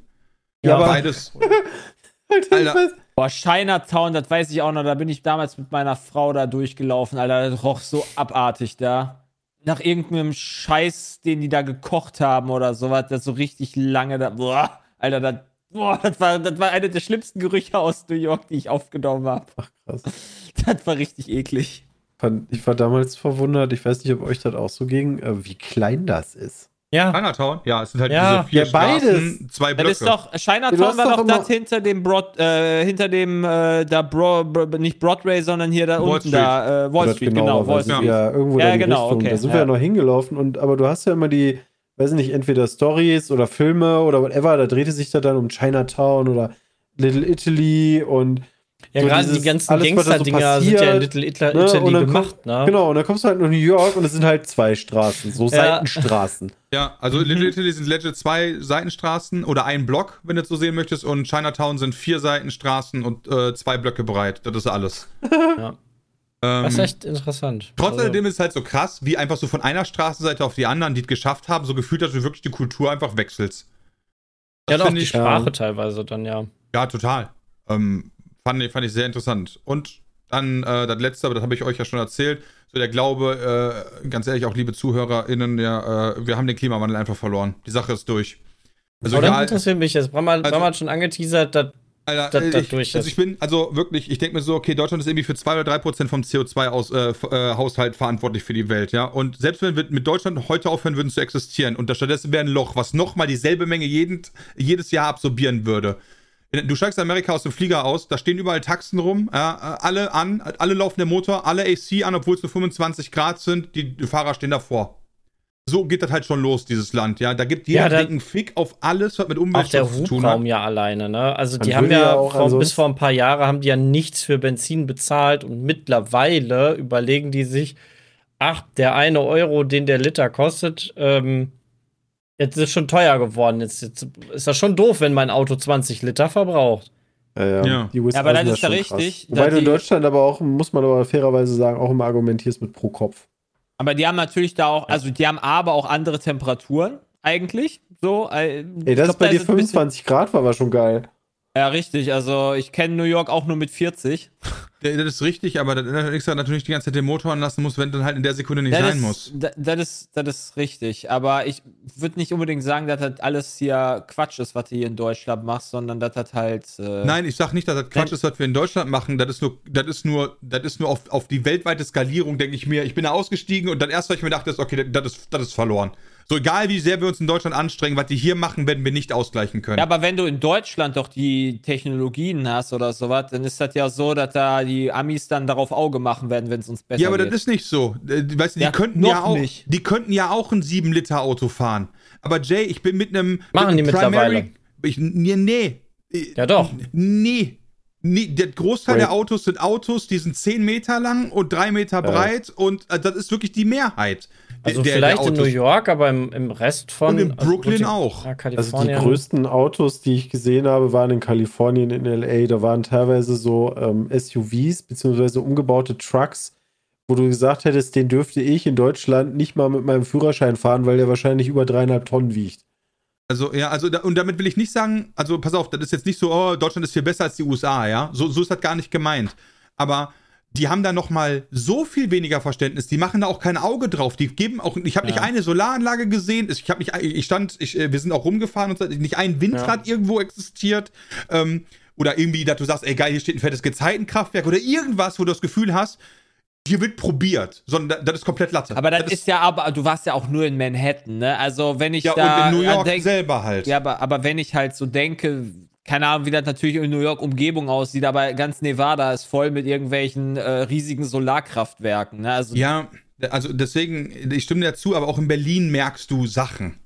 Ja, aber-
beides.
Alter,
Alter.
Boah, Chinatown, das weiß ich auch noch. Da bin ich damals mit meiner Frau da durchgelaufen, Alter. Das roch so abartig da. Nach irgendeinem Scheiß, den die da gekocht haben oder sowas, das so richtig lange da. Boah, Alter, das, boah, das war, das war eine der schlimmsten Gerüche aus New York, die ich aufgenommen habe.
ach krass.
Das war richtig eklig.
Ich war damals verwundert, ich weiß nicht, ob euch das auch so ging, äh, wie klein das ist.
Ja,
Chinatown, ja, es sind halt
Ja,
diese vier
ja, beides.
Straßen, zwei
Das
Blöcke.
ist doch, Chinatown war
doch
das hinter dem Broad, äh, hinter dem, äh, da Bro, nicht Broadway, sondern hier da
Wall
unten
Street.
da, äh, Wall Street,
genau,
genau, Wall Street.
Ja, irgendwo
Ja,
da
genau,
Richtung.
okay,
Da sind
ja.
wir ja noch hingelaufen und aber du hast ja immer die, weiß ich nicht, entweder Stories oder Filme oder whatever, da drehte sich da dann um Chinatown oder Little Italy und
ja
so
gerade
dieses-
die ganzen
alles, was da so
Gangster-Dinger sind ja in
passiert,
Little Italy,
ne,
Italy
und dann
gemacht, ne?
Genau, und dann kommst du halt nach New York und es sind halt zwei Straßen, so Seitenstraßen.
Ja, also Little Italy sind legit zwei Seitenstraßen oder ein Block, wenn du es so sehen möchtest, und Chinatown sind vier Seitenstraßen und äh, zwei Blöcke breit. Das ist alles.
Ja.
Ähm,
Das ist echt interessant.
Trotz
Also-
alledem ist es halt so krass, wie einfach so von einer Straßenseite auf die anderen, die es geschafft haben, so gefühlt, dass du wirklich die Kultur einfach wechselst.
Ja,
Das
doch,
finde
die
ich,
Sprache
ja.
teilweise dann, ja.
ja, total. Ähm, fand, ich, fand ich sehr interessant. Und dann äh, das letzte, aber das habe ich euch ja schon erzählt, so der Glaube, äh, ganz ehrlich, auch liebe ZuhörerInnen, ja, äh, wir haben den Klimawandel einfach verloren. Die Sache ist durch. Also
Aber das
egal,
interessiert mich jetzt. Bram
Also-
Bram hat schon angeteasert, dass
Alter,
dass das
ich,
durch
also
ist.
ich bin, also wirklich, ich denke mir so, okay, Deutschland ist irgendwie für 2 oder 3 Prozent vom CO2-Haushalt äh, Haushalt verantwortlich für die Welt, ja. Und selbst wenn wir mit Deutschland heute aufhören würden zu existieren und stattdessen wäre ein Loch, was nochmal dieselbe Menge jeden, jedes Jahr absorbieren würde, Du steigst in Amerika aus dem Flieger aus, da stehen überall Taxen rum, ja, alle an, alle laufen der Motor, alle AC an, obwohl es nur 25 Grad sind, die, die Fahrer stehen davor. So geht das halt schon los, dieses Land, ja. Da gibt jeder
Ja,
einen Fick auf alles, was mit
Auch der
Umweltschutz zu tun hat.
Hubraum ja alleine, ne? Also die haben ja,
ja auch
vor, bis
ansonsten-
vor ein paar Jahren haben die ja nichts für Benzin bezahlt und mittlerweile überlegen die sich, ach, der eine Euro, den der Liter kostet, ähm, jetzt ist schon teuer geworden. Jetzt, jetzt ist das schon doof, wenn mein Auto 20 Liter verbraucht.
Ja, ja.
Ja.
Die USA
Ja, aber das
sind
ist ja
schon
richtig,
Krass. Wobei
dass
du in Deutschland aber auch, muss man aber fairerweise sagen, auch immer argumentierst mit pro Kopf.
Aber die haben natürlich da auch, also die haben aber auch andere Temperaturen eigentlich. So, äh,
Ey,
ich
das
glaub,
ist bei
da
dir
es ein bisschen-
25 Grad war, war schon geil.
Ja, richtig. Also ich kenne New York auch nur mit 40.
Das ist richtig, aber das extra natürlich die ganze Zeit den Motor anlassen muss, wenn dann halt in der Sekunde nicht
Das
sein
ist,
muss.
da- Das ist, das ist richtig. Aber ich würde nicht unbedingt sagen, dass das alles hier Quatsch ist, was du hier in Deutschland machst, sondern dass das halt. Äh,
Nein, ich sag nicht, dass das Quatsch ist, was wir in Deutschland machen. Das ist nur, das ist nur, das ist nur auf, auf die weltweite Skalierung, denke ich mir. Ich bin da ausgestiegen und dann erst, was ich mir dachte, okay, das ist, das ist verloren. So egal, wie sehr wir uns in Deutschland anstrengen, was die hier machen, werden wir nicht ausgleichen können.
Ja, aber wenn du in Deutschland doch die Technologien hast oder sowas, dann ist das ja so, dass da die Amis dann darauf Auge machen werden, wenn es uns besser
Ja, aber
geht.
das ist nicht so. Äh, Weißt du, die
Ja,
könnten ja auch,
nicht.
die könnten ja auch ein 7-Liter-Auto fahren. Aber Jay, ich bin mit einem
Machen
mit
die
einem
mittlerweile.
Ich, nee, nee.
Ja, doch.
Nee. Nee, der Großteil
Wait.
der Autos sind Autos, die sind 10 Meter lang und 3 Meter breit und äh, das ist wirklich die Mehrheit.
Also
der-
vielleicht
der
in New. York, aber im, im Rest von.
Und in
also
Brooklyn
die-
auch.
Ja,
Also die größten Autos, die ich gesehen habe, waren in Kalifornien, in LA. Da waren teilweise so ähm, SUVs beziehungsweise umgebaute Trucks, wo du gesagt hättest, den dürfte ich in Deutschland nicht mal mit meinem Führerschein fahren, weil der wahrscheinlich über dreieinhalb Tonnen wiegt.
Also, ja, also, da, und damit will ich nicht sagen, also, pass auf, das ist jetzt nicht so, oh, Deutschland ist viel besser als die USA, ja. So, so ist das gar nicht gemeint. Aber die haben da nochmal so viel weniger Verständnis, die machen da auch kein Auge drauf. Die geben auch, ich habe nicht
Ja.
eine Solaranlage gesehen, ich habe nicht, ich stand, ich, äh, wir sind auch rumgefahren und nicht ein Windrad irgendwo existiert. Ähm, oder irgendwie, dass du sagst, ey geil, hier steht ein fettes Gezeitenkraftwerk oder irgendwas, wo du das Gefühl hast, hier wird probiert, sondern das ist komplett Latte.
aber das, ist ja aber, du warst ja auch nur in Manhattan, ne? Also wenn ich
ja,
da
und in New York
denk-
selber halt.
Ja, aber, aber wenn ich halt so denke, keine Ahnung, wie das natürlich in New York Umgebung aussieht, aber ganz Nevada ist voll mit irgendwelchen äh, riesigen Solarkraftwerken. Ne? Also
Ja, also deswegen, ich stimme dir zu, aber auch in Berlin merkst du Sachen.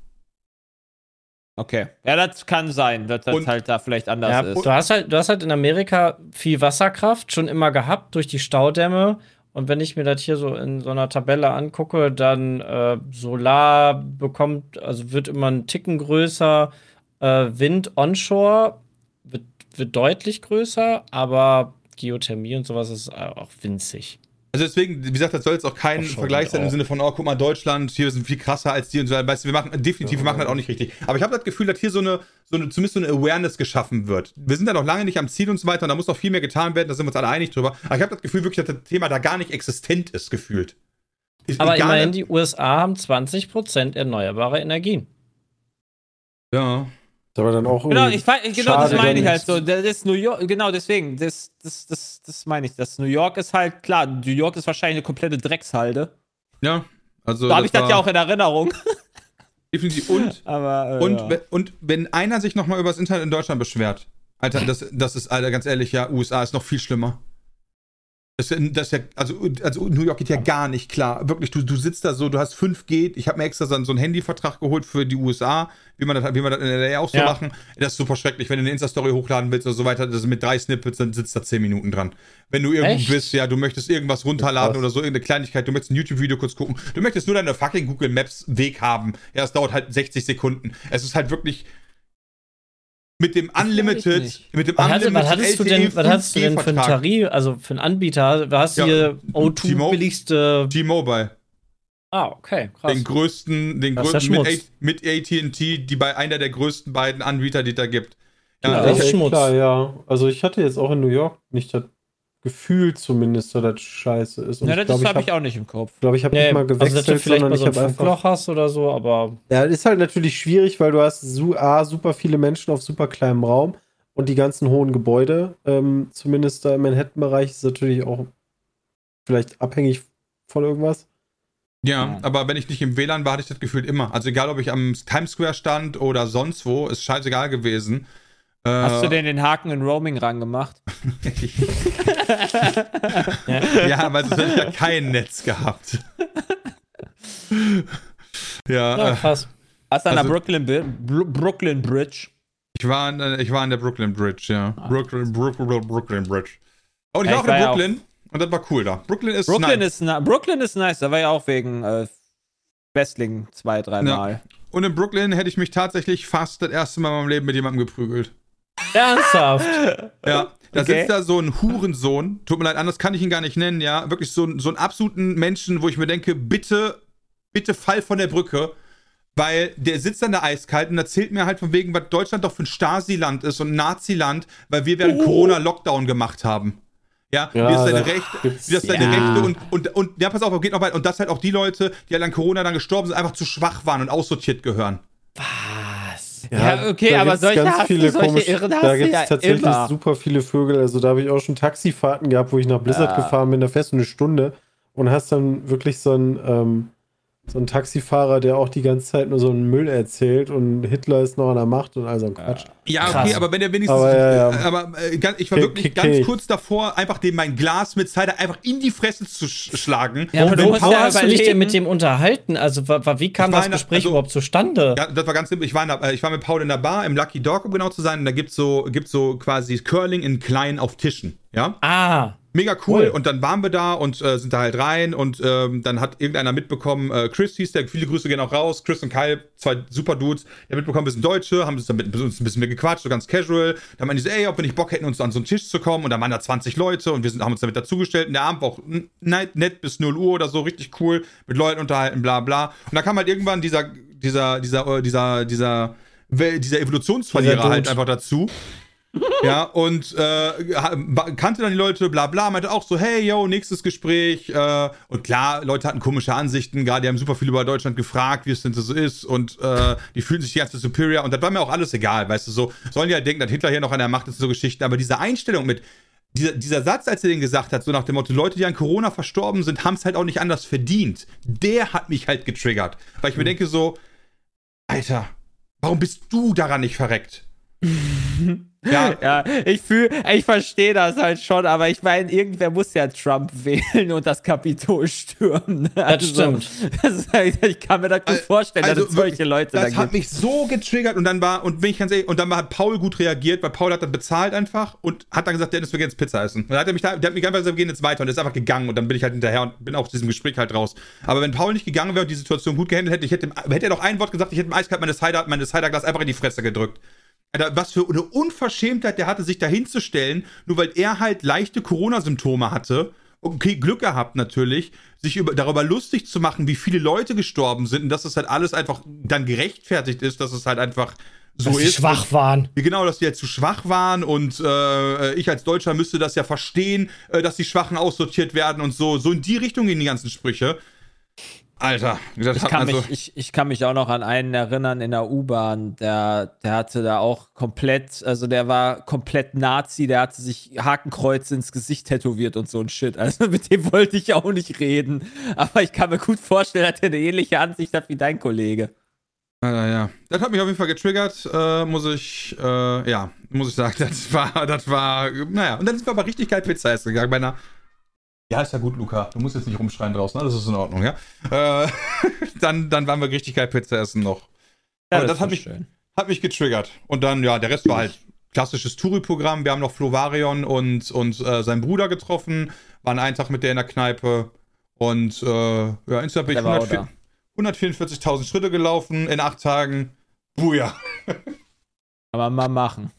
okay. Ja, das kann sein, dass das
Und-
halt da vielleicht anders
Ja,
ist.
du hast halt, du hast halt in Amerika viel Wasserkraft schon immer gehabt durch die Staudämme. Und wenn ich mir das hier so in so einer Tabelle angucke, dann äh, Solar bekommt, also wird immer ein Ticken größer, äh, Wind onshore wird, deutlich größer, aber Geothermie und sowas ist auch winzig.
Also deswegen, wie gesagt, das soll jetzt auch kein
schon,
Vergleich sein im. Sinne von, oh, guck mal, Deutschland, hier sind viel krasser als die und so. Weißt du, wir machen, definitiv, wir machen das auch nicht richtig. Aber ich habe das Gefühl, dass hier so eine, so eine, zumindest so eine Awareness geschaffen wird. Wir sind da noch lange nicht am Ziel und so weiter und da muss noch viel mehr getan werden, da sind wir uns alle einig drüber. Aber ich habe das Gefühl wirklich, dass das Thema da gar nicht existent ist, gefühlt. Ist
Aber immerhin, die USA haben 20% erneuerbare Energien.
Ja.
Ist aber dann auch
Genau, ich, genau das meine ich halt so. Das ist New York, genau deswegen. Das, das, das, das meine ich. Das New York ist halt, klar, New York ist wahrscheinlich eine komplette Dreckshalde.
Ja. Also,
So habe ich das ja auch in Erinnerung.
Definitiv. Und,
Aber, äh,
und,
ja.
und wenn einer sich nochmal über das Internet in Deutschland beschwert, Alter, das, das ist, Alter, ganz ehrlich, ja, USA ist noch viel schlimmer. Das, das ja, also, also New York geht ja gar nicht klar. Wirklich, du, du sitzt da so, du hast 5G. Ich habe mir extra so einen Handyvertrag geholt für die USA, wie man das, wie man das in LA auch so
Ja.
machen. Das ist super schrecklich. Wenn du eine Insta-Story hochladen willst oder so weiter, das ist mit drei Snippets, dann sitzt da 10 Minuten dran. Wenn du irgendwo
Echt?
bist, ja, du möchtest irgendwas runterladen
Krass.
oder so, irgendeine Kleinigkeit, du möchtest ein YouTube-Video kurz gucken, du möchtest nur deine fucking Google Maps Weg haben. Ja, es dauert halt 60 Sekunden. Es ist halt wirklich mit dem Unlimited, mit dem
Was,
Unlimited
was hattest du denn, was hattest du denn für einen
5G-Vertrag.
Tarif, also für einen Anbieter? Du hast
Ja,
hier O2
T-Mo-
billigste.
T-Mobile.
Ah, okay, krass.
Den größten, den
Das ist ja
größten mit, mit AT&T, die bei einer der größten beiden Anbieter, die da gibt.
Ja,
Ja,
das ist Schmutz.
Klar, ja. Also ich hatte jetzt auch in New York nicht das Gefühl zumindest, dass das scheiße ist. Und
ja,
ich
das
glaube, ich
habe
habe
ich auch nicht im Kopf.
glaub, ich hab
Nee,
nicht mal
also,
gewechselt,
dass du vielleicht
sondern
mal
ich
so ein
habe einfach
Funkloch hast oder so, aber
Ja, ist halt natürlich schwierig, weil du hast su A, super viele Menschen auf super kleinem Raum und die ganzen hohen Gebäude, ähm, zumindest da im Manhattan-Bereich, ist natürlich auch vielleicht abhängig von irgendwas.
Ja,
Ja.
aber wenn ich nicht im WLAN war, hatte ich das Gefühl immer. Also egal, ob ich am Times Square stand oder sonst wo, ist scheißegal gewesen.
Hast du
Äh,
denn den Haken in Roaming rangemacht?
ja, weil sonst hätte ich ja kein Netz gehabt. ja,
Ja,
äh,
krass.
Hast du an der
Also-
Brooklyn, Bi- Bru- Brooklyn Bridge?
ich war, an, äh, ich war an der Brooklyn Bridge, ja. Brooklyn, Brooklyn, Brooklyn Bridge. Und ich
Ja,
war auch in
ja auch-
Brooklyn und das war cool da. Brooklyn ist
Brooklyn
nice.
ist, Brooklyn ist nice, da war ich auch wegen äh, Wrestling zwei, dreimal.
Und in Brooklyn hätte ich mich tatsächlich fast das erste Mal in meinem Leben mit jemandem geprügelt.
Ernsthaft.
Ja, da
Okay.
sitzt da so ein Hurensohn, tut mir leid, anders kann ich ihn gar nicht nennen, ja. Wirklich so, so einen absoluten Menschen, wo ich mir denke, bitte, bitte fall von der Brücke. Weil der sitzt an der eiskalt und erzählt mir halt von wegen, was Deutschland doch für ein Stasi-Land ist und ein Nazi-Land, weil wir während Corona Lockdown gemacht haben. Ja,
Ja,
wie das deine Rechte, wie das deine
ja.
Rechte und, und, und, ja, pass auf, geht noch weiter. Und das halt auch die Leute, die halt an Corona dann gestorben sind, einfach zu schwach waren und aussortiert gehören.
Was?
Ja, okay,
da
aber solche
ganz
hast du,
viele
solche
komische,
Irren
Da
du
gibt es
ja
tatsächlich
immer.
super viele Vögel. Also da habe ich auch schon Taxifahrten gehabt, wo ich nach Blizzard
Ja.
gefahren bin, da fährst du eine Stunde und hast dann wirklich so einen, ähm, so einen Taxifahrer, der auch die ganze Zeit nur so einen Müll erzählt und Hitler ist noch an der Macht und all so ein Quatsch.
Ja,
Krass.
okay, aber wenn er wenigstens.
Aber ja, ja.
Aber äh, ich war wirklich
kick
ganz
nicht.
kurz davor, einfach dem mein Glas mit Cider einfach in die Fresse zu sch schlagen.
Ja, aber
Und
du musst ja
hast du dich denn
überlegen-
mit dem unterhalten? Also, wie kam das Gespräch
also-
überhaupt zustande?
Ja, das war ganz simpel. Ich war, in der, äh, ich war mit Paul in der Bar, im Lucky Dog, um genau zu sein. Und da gibt's so, gibt's so quasi Curling in klein auf Tischen. Ja?
Ah,
Mega cool.
Cool.
Und dann waren wir da und äh, sind da halt rein. Und ähm, dann hat irgendeiner mitbekommen, äh, Chris hieß der, viele Grüße gehen auch raus. Chris und Kyle, zwei super Dudes, der mitbekommen, wir sind Deutsche, haben uns dann mit uns ein bisschen mehr gequatscht, so ganz casual. Dann meinen die so, ey, ob wir nicht Bock hätten, uns an so einen Tisch zu kommen. Und dann waren da 20 Leute und wir sind, haben uns damit dazugestellt. Und der Abend war auch nett, bis 0 Uhr oder so, richtig cool, mit Leuten unterhalten, bla bla. Und da kam halt irgendwann dieser, dieser, dieser, äh, dieser, dieser, dieser, Evolutionsverlierer halt einfach dazu. Ja, und äh, kannte dann die Leute, bla bla, meinte auch so, hey, yo, nächstes Gespräch. Äh, und klar, Leute hatten komische Ansichten, gerade die haben super viel über Deutschland gefragt, wie es denn so ist. Und äh, die fühlen sich die ganze superior. Und das war mir auch alles egal, weißt du, so, sollen die halt denken, dass Hitler hier noch an der Macht ist, so Geschichten. Aber diese Einstellung mit, dieser, dieser Satz, als er den gesagt hat, so nach dem Motto, Leute, die an Corona verstorben sind, haben es halt auch nicht anders verdient. Der hat mich halt getriggert. Weil ich mir denke so, Alter, warum bist du daran nicht verreckt? ja,
Ja, ich fühle, ich verstehe das halt schon, aber ich meine, irgendwer muss ja Trump wählen und das Kapitol stürmen. Das
stimmt.
Das halt- ich kann mir das gut vorstellen, dass es solche Leute da
Das hat
gibt.
mich so getriggert und dann war, und bin ich ganz ehrlich, und dann war, hat Paul gut reagiert, weil Paul hat dann bezahlt einfach und hat dann gesagt, Dennis, wir gehen jetzt Pizza essen. Und dann hat er mich, da, der hat mich einfach gesagt, wir gehen jetzt weiter und ist einfach gegangen und dann bin ich halt hinterher und bin auch aus diesem Gespräch halt raus. Aber wenn Paul nicht gegangen wäre und die Situation gut gehandelt hätte, ich hätte, hätte er doch ein Wort gesagt, ich hätte ihm eiskalt meine Cider, meine Ciderglas einfach in die Fresse gedrückt. Was für eine Unverschämtheit der hatte, sich da hinzustellen, nur weil er halt leichte Corona-Symptome hatte. Okay, Glück gehabt natürlich, sich über, darüber lustig zu machen, wie viele Leute gestorben sind und dass das halt alles einfach dann gerechtfertigt ist, dass es halt einfach so
dass sie
ist.
schwach waren.
Ja, Genau, dass die halt zu schwach waren und äh, ich als Deutscher müsste das ja verstehen, äh, dass die Schwachen aussortiert werden und so. So in die Richtung gehen die ganzen Sprüche. Alter, das
Ich kann,
so.
mich, ich, ich kann mich auch noch an einen erinnern in der U-Bahn, der, der hatte da auch komplett, also der war komplett Nazi, der hatte sich Hakenkreuze ins Gesicht tätowiert und so ein Shit. Also mit dem wollte ich auch nicht reden. Aber ich kann mir gut vorstellen, dass er eine ähnliche Ansicht hat wie dein Kollege.
Ja, ja. Das hat mich auf jeden Fall getriggert, äh, muss ich, äh, ja, muss ich sagen. Das war, das war, naja. Und dann sind wir aber richtig geil Pizza essen gegangen bei einer. Ja, ist ja gut, Luca. Du musst jetzt nicht rumschreien draußen, ne? das ist in Ordnung, ja. Äh, dann, dann waren wir richtig geil Pizza essen noch. Aber das
ist
hat mich-
schön.
Hat mich getriggert. Und dann, ja, der Rest war halt klassisches Touri-Programm. Wir haben noch Flovarion und, und äh, seinen Bruder getroffen, waren einen Tag mit der in der Kneipe. Und äh, ja, insgesamt bin ich
Der war auch
104 144.000 Schritte gelaufen in acht Tagen. Buja.
Aber mal machen.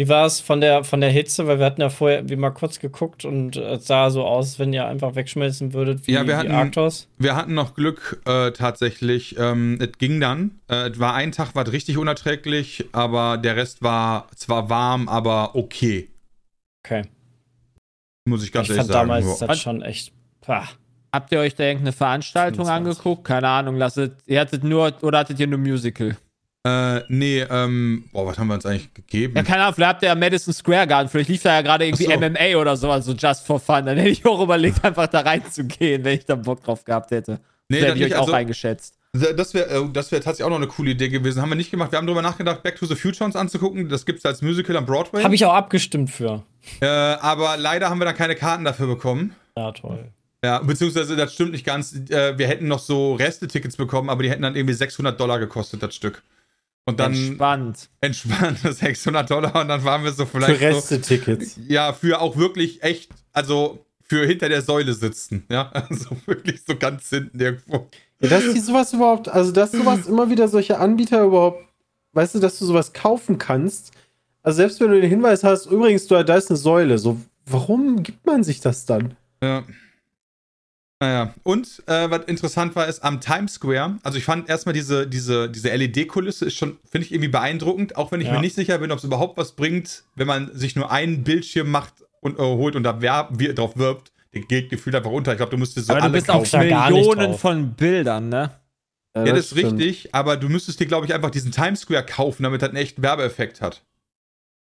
Wie war es von der, von der Hitze? Weil wir hatten ja vorher wie mal kurz geguckt und es sah so aus, wenn ihr einfach wegschmelzen würdet wie,
Ja, wir
wie
hatten-
Arktos.
Wir hatten noch Glück äh, tatsächlich. Ähm, es ging dann. Äh, es war ein Tag, war richtig unerträglich, aber der Rest war zwar warm, aber okay.
Okay.
Muss ich ganz
Ich
ehrlich
fand
sagen.
damals
Ja.
das schon echt. Pah.
Habt ihr euch da irgendeine Veranstaltung
25.
angeguckt? Keine Ahnung, lasset, ihr hattet nur, oder hattet ihr nur Musical?
Äh, nee, ähm, boah, was haben wir uns eigentlich gegeben?
Ja, keine Ahnung, vielleicht habt ihr ja Madison Square Garden, vielleicht lief da ja gerade irgendwie
so.
MMA oder sowas, so just for fun. Dann hätte ich auch überlegt, einfach da reinzugehen, wenn ich da Bock drauf gehabt hätte.
nee,
Nee, hätte
das
ich euch
nicht,
auch
also-
eingeschätzt.
Das wäre äh, das wär tatsächlich auch noch eine coole Idee gewesen. Haben wir nicht gemacht. Wir haben darüber nachgedacht, Back to the Future uns anzugucken. Das gibt es als Musical am Broadway.
Habe ich auch abgestimmt für.
Äh, aber leider haben wir dann keine Karten dafür bekommen.
Ja, toll.
Ja, beziehungsweise das stimmt nicht ganz. Äh, wir hätten noch so Reste-Tickets bekommen, aber die hätten dann irgendwie 600 Dollar gekostet, das Stück. Und dann
Entspannt.
entspannt 600 Dollar und dann waren wir so vielleicht
Für Reste-Tickets.
so, ja, für auch wirklich echt, also für hinter der Säule sitzen, ja, also wirklich so ganz hinten irgendwo.
Ja, dass die sowas überhaupt, also dass sowas immer wieder solche Anbieter überhaupt, weißt du, dass du sowas kaufen kannst. Also selbst wenn du den Hinweis hast, übrigens, da, da ist eine Säule, so, warum gibt man sich das dann?
Ja. Naja, und äh, was interessant war, ist am Times Square, also ich fand erstmal diese, diese, diese LED-Kulisse ist schon, finde ich irgendwie beeindruckend, auch wenn ich
Ja.
mir nicht sicher bin, ob es überhaupt was bringt, wenn man sich nur einen Bildschirm macht und äh, holt und da wer, wir, drauf wirbt, der geht gefühlt einfach runter. Ich glaube, du müsstest so
Aber du
alle
bist auf
da gar nicht
Millionen von Bildern, ne?
Ja, das ist
stimmt.
richtig, aber du müsstest dir, glaube ich, einfach diesen Times Square kaufen, damit das einen echten Werbeeffekt hat.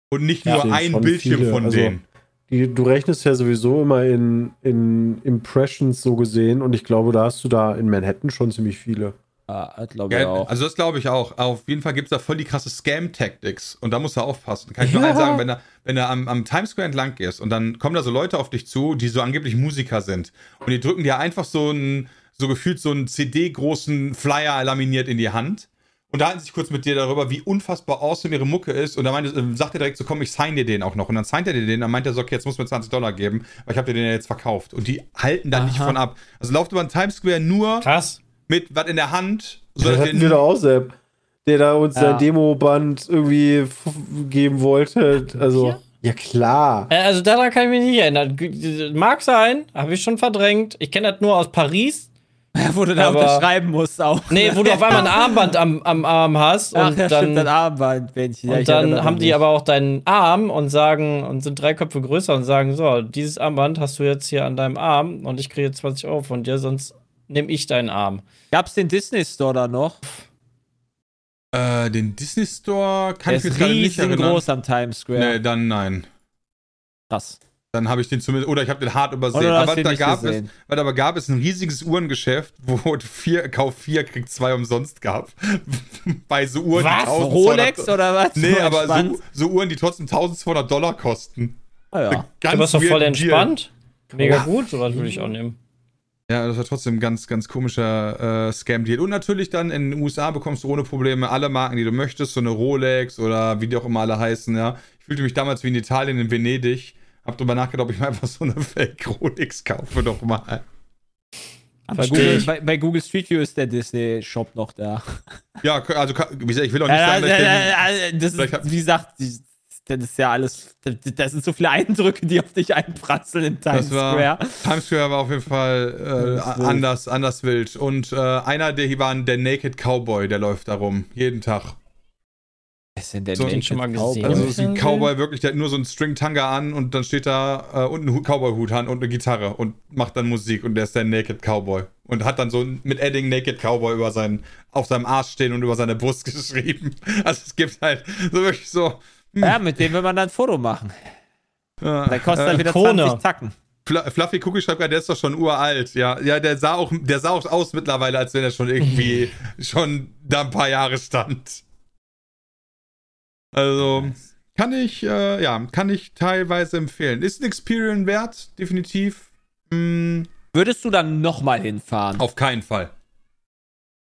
Und nicht
Ja,
nur ein Bildschirm
viele.
von
Also-
denen.
Die, du rechnest ja sowieso immer in, in Impressions so gesehen und ich glaube, da hast du da in Manhattan schon ziemlich viele.
Ja, glaube ich
Ja,
auch.
also das glaube ich auch. Auf jeden Fall gibt es da voll die krasse Scam-Tactics und da musst du aufpassen. Kann ich nur
Ja.
eins sagen, wenn du, wenn du am, am Times Square entlang gehst und dann kommen da so Leute auf dich zu, die so angeblich Musiker sind und die drücken dir einfach so einen, so gefühlt so einen CD-großen Flyer laminiert in die Hand und da sich kurz mit dir darüber, wie unfassbar awesome ihre Mucke ist und dann meinte, äh, sagt er direkt so, komm, ich sign dir den auch noch und dann signt er dir den, dann meint er so, okay, jetzt muss mir 20 Dollar geben, weil ich habe dir den ja jetzt verkauft und die halten da nicht von ab. Also lauft über den Times Square nur
Krass.
mit was in der Hand,
Das
sodass
hatten wir doch auch, Sepp. Der da uns
Ja.
sein Demoband irgendwie geben wollte. Also,
Ja.
ja klar.
Äh, Also daran kann ich mich nicht erinnern. Mag sein, habe ich schon verdrängt. Ich kenne das nur aus Paris.
Ja, wo du da
Aber-
unterschreiben musst auch.
Nee, wo du auf einmal ein Armband am, am Arm hast und
Ach, ja,
dann,
stimmt, das Armbandbändchen. Ja,
und
ich
dann haben die aber auch deinen Arm und sagen und sind drei Köpfe größer und sagen so, dieses Armband hast du jetzt hier an deinem Arm und ich kriege 20 Euro von dir, sonst nehme ich deinen Arm.
Gab's den Disney Store da noch?
Äh, den Disney Store kann
Der
ich mich
ist
gerade nicht erinnern.
riesengroß am Times Square.
Nee, dann nein.
Krass.
Dann habe ich den zumindest, oder ich habe den hart übersehen.
Oder
aber da
nicht
gab es,
gesehen.
weil aber gab es ein riesiges Uhrengeschäft, wo vier, Kauf 4 kriegt 2 umsonst gab. Bei so Uhren,
Was?
1200
Rolex oder was?
Nee, aber
entspannt.
so, so Uhren, die trotzdem 1200 Dollar kosten.
Ah, ja.
Ganz
du bist doch voll
weird Deal.
entspannt. Mega
Ja.
gut, sowas würde ich auch nehmen.
Ja, das war trotzdem ein ganz, ganz komischer äh, Scam-Deal. Und natürlich dann in den USA bekommst du ohne Probleme alle Marken, die du möchtest, so eine Rolex oder wie die auch immer alle heißen, ja. Ich fühlte mich damals wie in Italien, in Venedig. Hab drüber nachgedacht, ob ich mir einfach so eine Fake-Rolex kaufe doch mal.
Bei
Versteh
Google, bei, bei Google Street View ist der Disney Shop noch da.
Ja, also wie gesagt, ich will auch nicht sagen, dass ich
das ist, wie gesagt, das ist ja alles, das- sind so viele Eindrücke, die auf dich einprasseln in Times
war,
Square.
Times Square war auf jeden Fall äh, anders, anders wild. Und äh, einer, der hier war, der Naked Cowboy, der läuft da rum. Jeden Tag.
Was denn der
So-
Naked
Den schon mal
Cowboy?
gesehen.
Also
Ja.
ist ein Cowboy wirklich, der hat nur so einen String-Tanga an und dann steht da äh, und einen Hu- Cowboy-Hut an und eine Gitarre und macht dann Musik und der ist der Naked Cowboy. Und hat dann so mit Edding Naked Cowboy über seinen, auf seinem Arsch stehen und über seine Brust geschrieben. Also es gibt halt so wirklich so.
Ja, mit dem will man dann ein Foto machen.
Äh,
Der kostet
äh,
dann wieder
Krone.
20 Tacken.
Fl- Fluffy Cookie schreibt gerade, der ist doch schon uralt. Ja, ja, der sah auch, der sah auch aus mittlerweile, als wenn er schon irgendwie schon da ein paar Jahre stand. Also kann ich, äh, ja, kann ich teilweise empfehlen. Ist ein Experience wert, definitiv. Mm,
Würdest du dann nochmal hinfahren?
auf keinen Fall.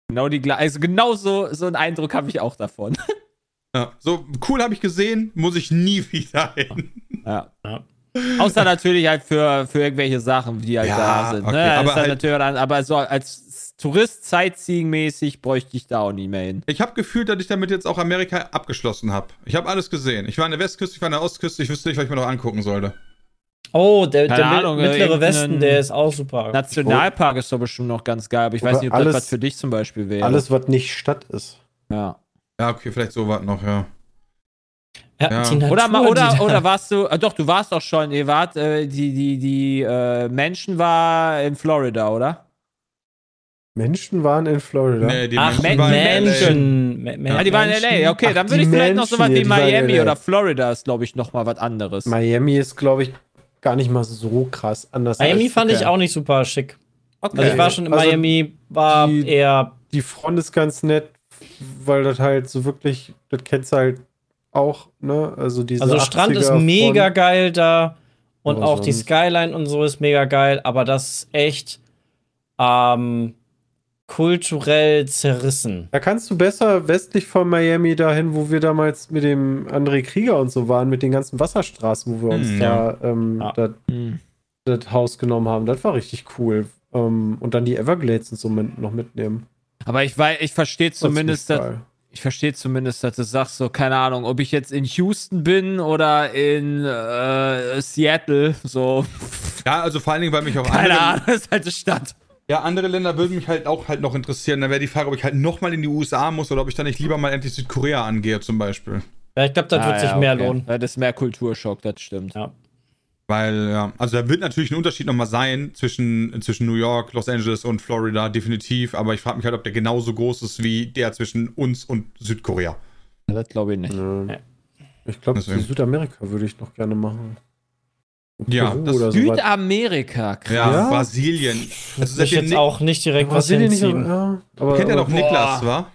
Genau die gleiche. Also genau so, so einen Eindruck habe ich auch davon.
Ja, so cool habe ich gesehen, muss ich nie wieder hin.
Ja.
Ja.
Außer natürlich halt für, für irgendwelche Sachen, die halt
Ja,
da sind.
okay,
ne?
aber
ist halt natürlich dann, aber so als Tourist, Sightseeing-mäßig bräuchte ich da auch nie mehr hin.
Ich habe gefühlt, dass ich damit jetzt auch Amerika abgeschlossen habe. Ich habe alles gesehen. Ich war an der Westküste, ich war an der Ostküste, ich wüsste nicht, was ich mir noch angucken sollte.
Oh, der, der
Ahnung,
mittlere Westen, der ist auch super.
Nationalpark ist doch bestimmt noch ganz geil, aber ich weiß nicht, ob
alles-
das was für dich zum Beispiel wäre.
Alles, was nicht Stadt ist.
Ja.
Ja, okay, vielleicht so was noch, ja.
Ja,
Ja.
die Natur,
Oder, oder, oder warst du, äh, doch, du warst doch schon, ihr wart, äh, die, die, die äh, Menschen war in Florida, oder?
Menschen waren in Florida.
Nee, die
Ach,
Menschen
Men-
waren in LA.
Menschen. Me- Me-
Ja, die waren in
Menschen.
LA, okay,
Ach,
dann
die
würde ich vielleicht noch so was
Menschen,
wie
die
Miami oder Florida ist, glaube ich, noch mal was anderes.
Miami ist, glaube ich, gar nicht mal so krass anders.
Miami
als-
fand ich auch nicht super schick.
Okay.
Also ich war schon in
Also
Miami, war
die-
eher
die Front ist ganz nett, weil das halt so wirklich, das kennst du halt auch, ne? Also diese
Also Strand ist
80er
mega
Front.
geil da und auch die
sonst-
Skyline und so ist mega geil, aber das ist echt ähm, kulturell zerrissen.
Da kannst du besser westlich von Miami dahin, wo wir damals mit dem André Krieger und so waren, mit den ganzen Wasserstraßen, wo wir uns
Hm,
da ähm,
Ja.
das,
Hm.
das Haus genommen haben. Das war richtig cool. Ähm, und dann die Everglades und so mit, noch mitnehmen.
Aber ich weiß, ich verstehe zumindest, dass, ich verstehe zumindest, dass du sagst, so, keine Ahnung, ob ich jetzt in Houston bin oder in äh, Seattle, so,
Ja, also vor allen Dingen, weil mich auch
keine
andere,
Ahnung, das ist halt eine Stadt.
Ja, andere Länder würden mich halt auch halt noch interessieren. Dann wäre die Frage, ob ich halt nochmal in die USA muss oder ob ich dann nicht lieber mal endlich Südkorea angehe, zum Beispiel.
Ja, ich glaube, das
Ah,
wird sich
ja,
mehr
okay.
lohnen.
Ja, das ist mehr Kulturschock, das stimmt.
Ja.
Weil, ja, also da wird natürlich ein Unterschied nochmal sein zwischen, zwischen New York, Los Angeles und Florida, definitiv. Aber ich frage mich halt, ob der genauso groß ist wie der zwischen uns und Südkorea.
Das glaube ich nicht.
Ja.
Ja.
Ich glaube. Südamerika würde ich noch gerne machen.
Ja,
Peru
das
oder.
Südamerika, krass.
Ja,
Ja?
Brasilien. Seid ihr
jetzt
Ni-
auch nicht direkt was
Brasilien nicht,
hinziehen.
ja, aber,
kennt ihr
aber
noch Niklas, wa?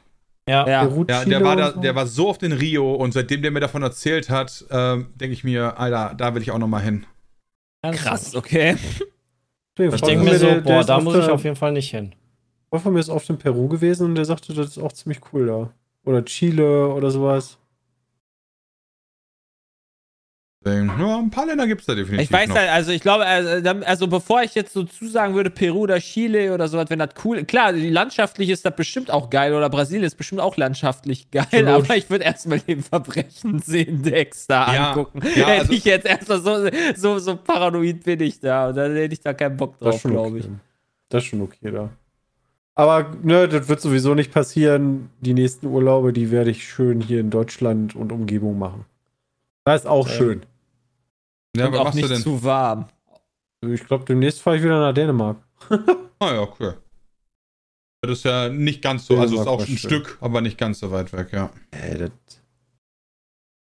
Ja.
Ja.
Peru,
Ja, der war, da,
so.
der war so oft in Rio und seitdem der mir davon erzählt hat, ähm, denke ich mir, Alter, da will ich auch nochmal hin.
Krass, okay.
Ich denke mir so,
der- der
boah,
ist
da muss ich
der-
auf jeden Fall nicht hin.
Freund von mir ist oft in Peru gewesen und der sagte, das ist auch ziemlich cool da. Oder Chile oder sowas.
Ja, ein paar Länder gibt es da definitiv.
Ich weiß
noch.
halt, also ich glaube, also, also bevor ich jetzt so zusagen würde, Peru oder Chile oder sowas, wenn das cool, klar, die landschaftlich ist das bestimmt auch geil oder Brasilien ist bestimmt auch landschaftlich geil,
Absolut.
aber ich würde erstmal den Verbrechen-Index da
Ja,
angucken.
ja,
Hätte
also-
ich jetzt erstmal so, so, so paranoid bin ich da und dann hätte ich da keinen Bock
ist
drauf, glaube
okay.
ich.
Das ist schon okay da. Aber ne, das wird sowieso nicht passieren. Die nächsten Urlaube, die werde ich schön hier in Deutschland und Umgebung machen. Das ist auch
Ähm,
schön.
Ja,
und
was
auch
machst du
nicht
denn?
zu warm.
Ich glaube, demnächst fahre ich wieder nach Dänemark.
Ah ja, cool. Das ist ja nicht ganz so, also ist auch ein
schön.
Stück, aber nicht ganz so weit weg, ja.
Ey, das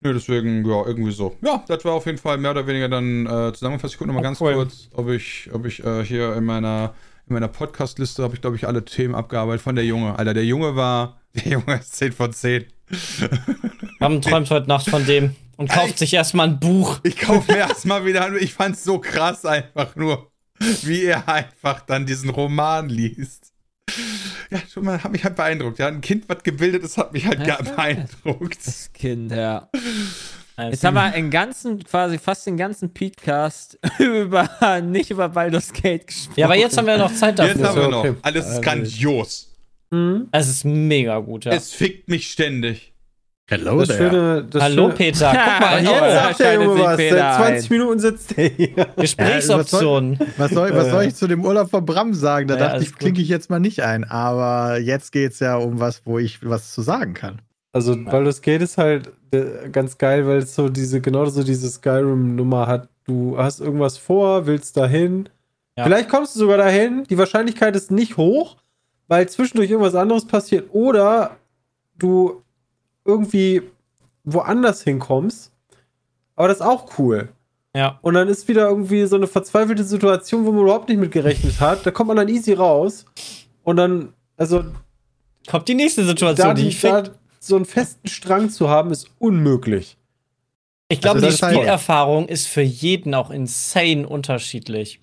Nö, deswegen, ja, irgendwie so. Ja, das war auf jeden Fall mehr oder weniger dann äh, zusammengefasst. Ich gucke nochmal ganz
cool.
kurz, ob ich, ob ich äh, hier in meiner, in meiner Podcast-Liste habe ich, glaube ich, alle Themen abgearbeitet von der Junge. Alter, der Junge war, der Junge ist 10 von 10.
Haben träumt heute Nacht von dem und kauft sich erstmal ein Buch.
Ich kaufe mir erstmal wieder an. Ich fand's so krass einfach nur, wie er einfach dann diesen Roman liest. Ja, schon mal, hat mich halt beeindruckt. Ja, ein Kind, was gebildet ist, hat mich halt
Ja,
gar beeindruckt.
Das Kind, ja.
Also,
Jetzt haben wir den ganzen, quasi fast den ganzen Podcast über, nicht über Baldur's Gate gesprochen.
ja, aber jetzt haben wir noch Zeit
Jetzt
dafür.
haben wir noch. Alles ist
Also-
grandios.
Hm?
Es ist mega gut, ja.
Es fickt mich ständig.
Hello
Das
there.
schöne, das
Hallo
schöne,
Peter, guck mal,
Ja,
Jetzt
da
sagt der Junge was.
Peter
Seit 20
ein.
Minuten sitzt er hier.
Gesprächsoptionen.
Was soll, was soll ich zu dem Urlaub von Bram sagen? Da
Ja,
dachte ich,
gut.
klinke ich jetzt mal nicht ein. Aber jetzt geht es ja um was, wo ich was zu sagen kann.
Also Baldur's Gate ist halt äh, ganz geil, weil es so diese, genau so diese Skyrim-Nummer hat. Du hast irgendwas vor, willst dahin.
Ja.
Vielleicht kommst du sogar dahin. Die Wahrscheinlichkeit ist nicht hoch, weil zwischendurch irgendwas anderes passiert. Oder du irgendwie woanders hinkommst. Aber das ist auch cool.
Ja.
Und dann ist wieder irgendwie so eine verzweifelte Situation, wo man überhaupt nicht mit gerechnet hat. Da kommt man dann easy raus. Und dann, also
Kommt die nächste
da,
Situation, die
die,
ich
da
find,
so einen festen Strang zu haben, ist unmöglich.
Ich glaube,
Also
die Spielerfahrung ist für jeden auch insane unterschiedlich.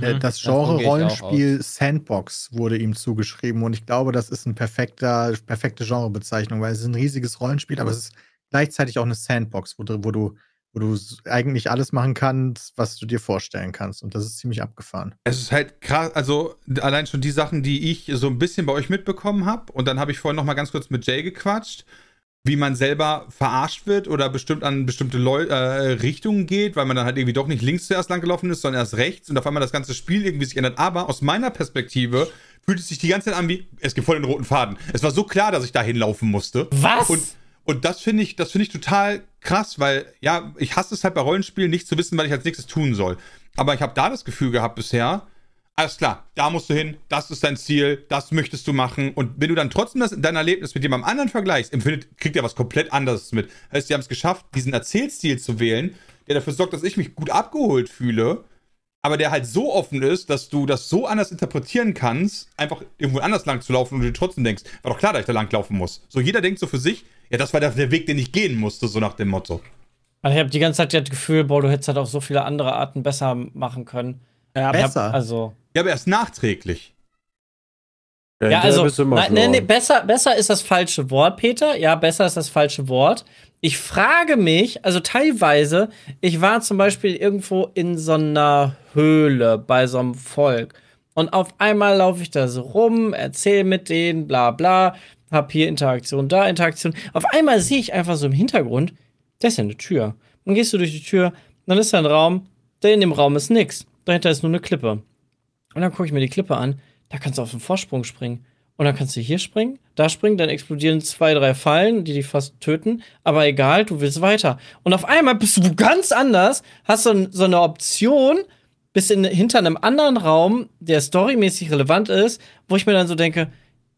Äh, Das
Mhm.
Genre Rollenspiel Sandbox wurde ihm zugeschrieben und ich glaube, das ist eine perfekter, perfekte Genrebezeichnung, weil es ist ein riesiges Rollenspiel, aber es ist gleichzeitig auch eine Sandbox, wo, du- wo du wo du eigentlich alles machen kannst, was du dir vorstellen kannst und das ist ziemlich abgefahren.
Es ist halt krass, also allein schon die Sachen, die ich so ein bisschen bei euch mitbekommen habe. Und dann habe ich vorhin noch mal ganz kurz mit Jay gequatscht, wie man selber verarscht wird oder bestimmt an bestimmte Leu äh, Richtungen geht, weil man dann halt irgendwie doch nicht links zuerst lang gelaufen ist, sondern erst rechts und auf einmal das ganze Spiel irgendwie sich ändert. Aber aus meiner Perspektive fühlt es sich die ganze Zeit an wie, es gibt voll den roten Faden. Es war so klar, dass ich dahin laufen musste.
Was?
Und, und das finde ich, das finde ich total krass, weil, ja, ich hasse es halt bei Rollenspielen nicht zu wissen, was ich als nächstes tun soll. Aber ich habe da das Gefühl gehabt bisher, alles klar, da musst du hin, das ist dein Ziel, das möchtest du machen. Und wenn du dann trotzdem das, dein Erlebnis mit jemandem anderen vergleichst, empfindet, kriegt er was komplett anderes mit. Heißt, die haben es geschafft, diesen Erzählstil zu wählen, der dafür sorgt, dass ich mich gut abgeholt fühle. aber der halt so offen ist, dass du das so anders interpretieren kannst, einfach irgendwo anders lang zu laufen und du dir trotzdem denkst, war doch klar, dass ich da lang laufen muss. So jeder denkt so für sich, ja, das war der, Weg, den ich gehen musste, so nach dem Motto.
Also ich habe die ganze Zeit das Gefühl, boah, du hättest halt auf so viele andere Arten besser machen können.
Ja,
Besser.
Also.
Ja, aber erst nachträglich.
Ja,
der
also,
bist immer
nein, nee, nee, besser, besser ist das falsche Wort, Peter. Ja, besser ist das falsche Wort. Ich frage mich, also teilweise, ich war zum Beispiel irgendwo in so einer Höhle bei so einem Volk. Und auf einmal laufe ich da so rum, erzähle mit denen, bla bla, hab hier Interaktion, da Interaktion. Auf einmal sehe ich einfach so im Hintergrund, da ist ja eine Tür. Dann gehst du durch die Tür, dann ist da ein Raum, da in dem Raum ist nix. Dahinter ist nur eine Klippe. Und dann gucke ich mir die Klippe an, da kannst du auf den Vorsprung springen. Und dann kannst du hier springen, da springen, dann explodieren zwei, drei Fallen, die dich fast töten. Aber egal, du willst weiter. Und auf einmal bist du ganz anders, hast so, so eine Option, bist in, hinter einem anderen Raum, der storymäßig relevant ist, wo ich mir dann so denke,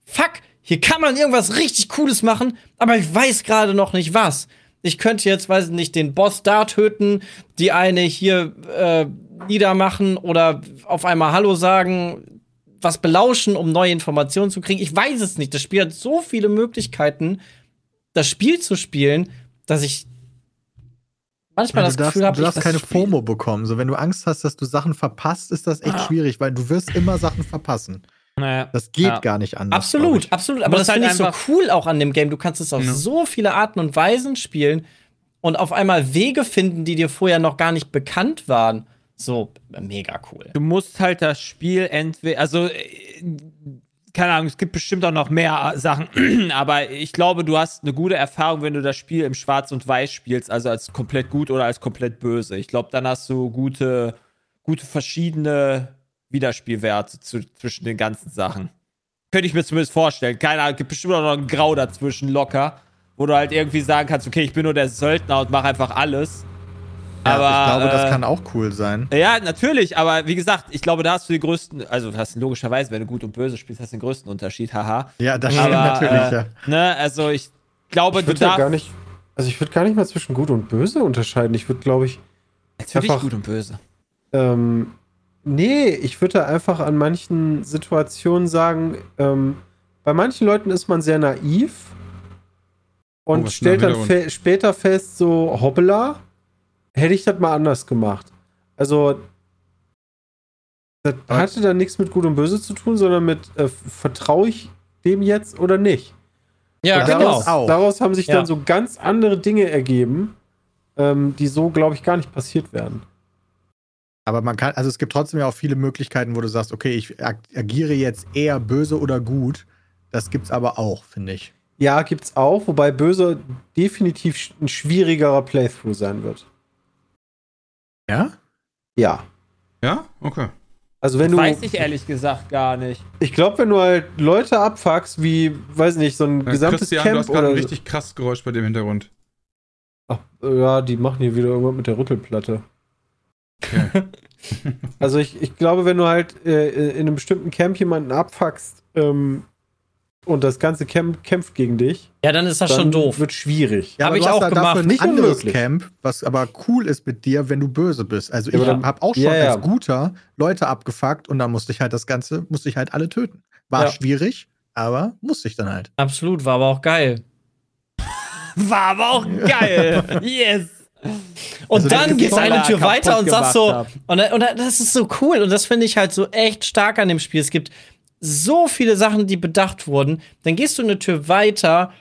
fuck, hier kann man irgendwas richtig Cooles machen, aber ich weiß gerade noch nicht was. Ich könnte jetzt, weiß ich nicht, den Boss da töten, die eine hier äh, niedermachen oder auf einmal Hallo sagen, was belauschen, um neue Informationen zu kriegen. Ich weiß es nicht. Das Spiel hat so viele Möglichkeiten, das Spiel zu spielen, dass ich manchmal
Ja,
das
du darfst,
Gefühl habe,
du darfst
ich
keine
Spiel-
FOMO bekommen. So, wenn du Angst hast, dass du Sachen verpasst, ist das echt
Ah.
schwierig, weil du wirst immer Sachen verpassen.
naja.
Das geht
Ja.
gar nicht anders.
Absolut, absolut. Aber das
halt
finde ich so cool auch an dem Game. Du kannst es auf
Ja.
so viele Arten und Weisen spielen und auf einmal Wege finden, die dir vorher noch gar nicht bekannt waren. So, mega cool.
Du musst halt das Spiel entweder, also äh, keine Ahnung, es gibt bestimmt auch noch mehr Sachen, aber ich glaube, du hast eine gute Erfahrung, wenn du das Spiel im Schwarz und Weiß spielst, also als komplett gut oder als komplett böse. Ich glaube, dann hast du gute, gute verschiedene Wiederspielwerte zu, zwischen den ganzen Sachen. Könnte ich mir zumindest vorstellen. Keine Ahnung, gibt bestimmt auch noch ein Grau dazwischen locker, wo du halt irgendwie sagen kannst, okay, ich bin nur der Söldner und mache einfach alles.
Ja,
aber
ich glaube, das
äh,
kann auch cool sein.
ja, natürlich, aber wie gesagt, ich glaube, da hast du die größten, also du hast logischerweise, wenn du gut und böse spielst, hast du den größten Unterschied, haha.
Ja, das stimmt natürlich,
äh,
ja.
Ne, also ich glaube,
Ich
du
würde ja
darfst.
gar nicht, also ich würde gar nicht mal zwischen gut und böse unterscheiden. Ich würde, glaube ich,
Natürlich
einfach-
gut und böse.
ähm, nee, ich würde da einfach an manchen Situationen sagen, ähm, bei manchen Leuten ist man sehr naiv und
Oh,
stellt
da
dann fe später fest, so, hoppla, hätte ich das mal anders gemacht. Also, das
Aber-
hatte dann nichts mit Gut und Böse zu tun, sondern mit, äh, vertraue ich dem jetzt oder nicht?
Ja,
Und
genau.
daraus, haben sich
Ja.
dann so ganz andere Dinge ergeben, ähm, die so, glaube ich, gar nicht passiert wären.
Aber man kann, also es gibt trotzdem ja auch viele Möglichkeiten, wo du sagst, okay, ich ag agiere jetzt eher böse oder gut. Das gibt's aber auch, finde ich.
Ja, gibt's auch, wobei böse definitiv ein schwierigerer Playthrough sein wird.
Ja?
Ja.
Ja? Okay.
Also wenn du,
Weiß ich ehrlich gesagt gar nicht.
ich glaube, wenn du halt Leute abfuckst, wie, weiß nicht, so ein
Äh,
gesamtes
Christian, du
Camp
hast gerade ein richtig krasses Geräusch bei dem Hintergrund.
Ach, ja, die machen hier wieder irgendwas mit der Rüttelplatte.
Okay.
Also ich, ich glaube, wenn du halt äh, in einem bestimmten Camp jemanden abfuckst ähm, und das ganze Camp kämpft gegen dich,
Ja, dann ist das
dann
schon doof.
wird schwierig.
Ja,
Hab
aber
ich auch
da
gemacht.
Dafür ein
Nicht
anderes
unmöglich.
Camp, was aber cool ist mit dir, wenn du böse bist. Also
Ja,
ich
dann-
habe auch schon
Ja, ja.
als guter Leute abgefuckt und dann musste ich halt das Ganze, musste ich halt alle töten. War
Ja.
schwierig, aber musste ich dann halt.
Absolut, war aber auch geil.
War aber auch geil. yes.
Und
Also,
dann geht eine Tür weiter und sagst so, und, und das ist so cool und das finde ich halt so echt stark an dem Spiel. Es gibt so viele Sachen, die bedacht wurden. Dann gehst du eine Tür weiter,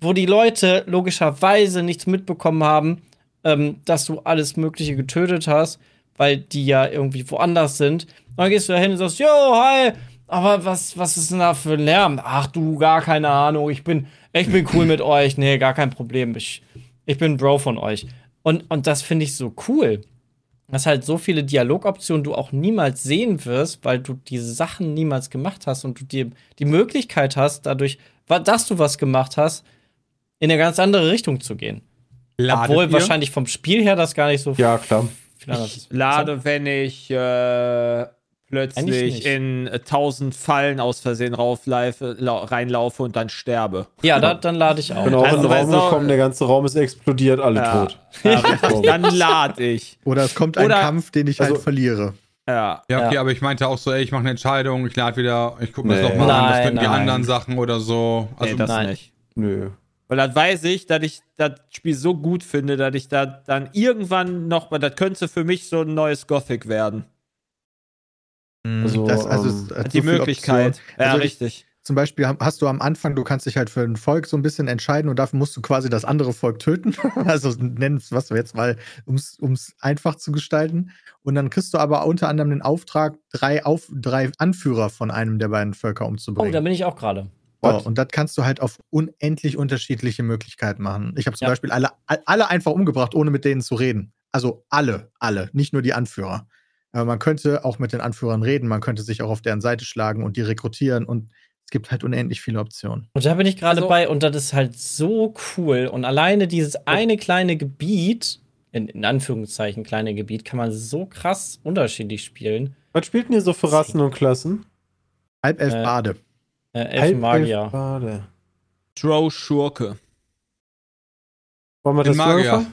wo die Leute logischerweise nichts mitbekommen haben, ähm, dass du alles Mögliche getötet hast, weil die ja irgendwie woanders sind. Und dann gehst du da hin und sagst, yo, hi, aber was, was ist denn da für ein Lärm? Ach du, gar keine Ahnung, ich bin, ich bin cool mit euch. Nee, gar kein Problem. Ich, ich bin Bro von euch. Und, und das finde ich so cool. Dass halt so viele Dialogoptionen du auch niemals sehen wirst, weil du diese Sachen niemals gemacht hast und du dir die Möglichkeit hast, dadurch, dass du was gemacht hast, in eine ganz andere Richtung zu gehen.
Ladet
Obwohl
ihr?
wahrscheinlich vom Spiel her das gar nicht so
Ja, klar.
Ich lade, wenn ich äh, plötzlich in äh, tausend Fallen aus Versehen rauflaufe, lau reinlaufe und dann sterbe.
Ja, da, dann lade ich auch.
Bin auch
Also,
in den Raum gekommen, der ganze Raum ist explodiert, alle
Ja.
tot.
Ja, dann lade ich.
Oder es kommt ein
Oder-
Kampf, den ich
Also-
halt verliere.
Ja.
Ja, okay,
Ja.
aber ich meinte auch so, ey, ich mache eine Entscheidung, ich lade wieder, ich gucke mir
Nee.
das nochmal an, das sind die anderen Sachen oder so. Also,
nee, das
nein.
nicht.
Nö.
Weil dann weiß ich, dass ich das Spiel so gut finde, dass ich da dann irgendwann noch mal, das könnte für mich so ein neues Gothic werden.
Also,
das, also
ähm,
hat
Die Möglichkeit. Ja,
Also ich-
richtig.
Zum Beispiel ha- hast du am Anfang, du kannst dich halt für ein Volk so ein bisschen entscheiden und dafür musst du quasi das andere Volk töten. also nennen es, was wir jetzt mal, um es einfach zu gestalten. Und dann kriegst du aber unter anderem den Auftrag, drei, Auf, drei Anführer von einem der beiden Völker
Oh,
umzubringen.
da bin ich auch gerade.
What?
und das kannst du halt auf unendlich unterschiedliche Möglichkeiten machen. Ich habe zum
Ja.
Beispiel alle, alle einfach umgebracht, ohne mit denen zu reden. Also alle, alle, nicht nur die Anführer. Man könnte auch mit den Anführern reden, man könnte sich auch auf deren Seite schlagen und die rekrutieren und es gibt halt unendlich viele Optionen.
Und da bin ich gerade
Also-
bei und das ist halt so cool. Und alleine dieses eine kleine Gebiet, in, in Anführungszeichen kleine Gebiet, kann man so krass unterschiedlich spielen.
Was spielt denn ihr so für Rassen und Klassen?
Halb elf
Äh,
Bade.
Äh,
elf Bade.
Drow Schurke.
Wollen wir
den
das
Magier.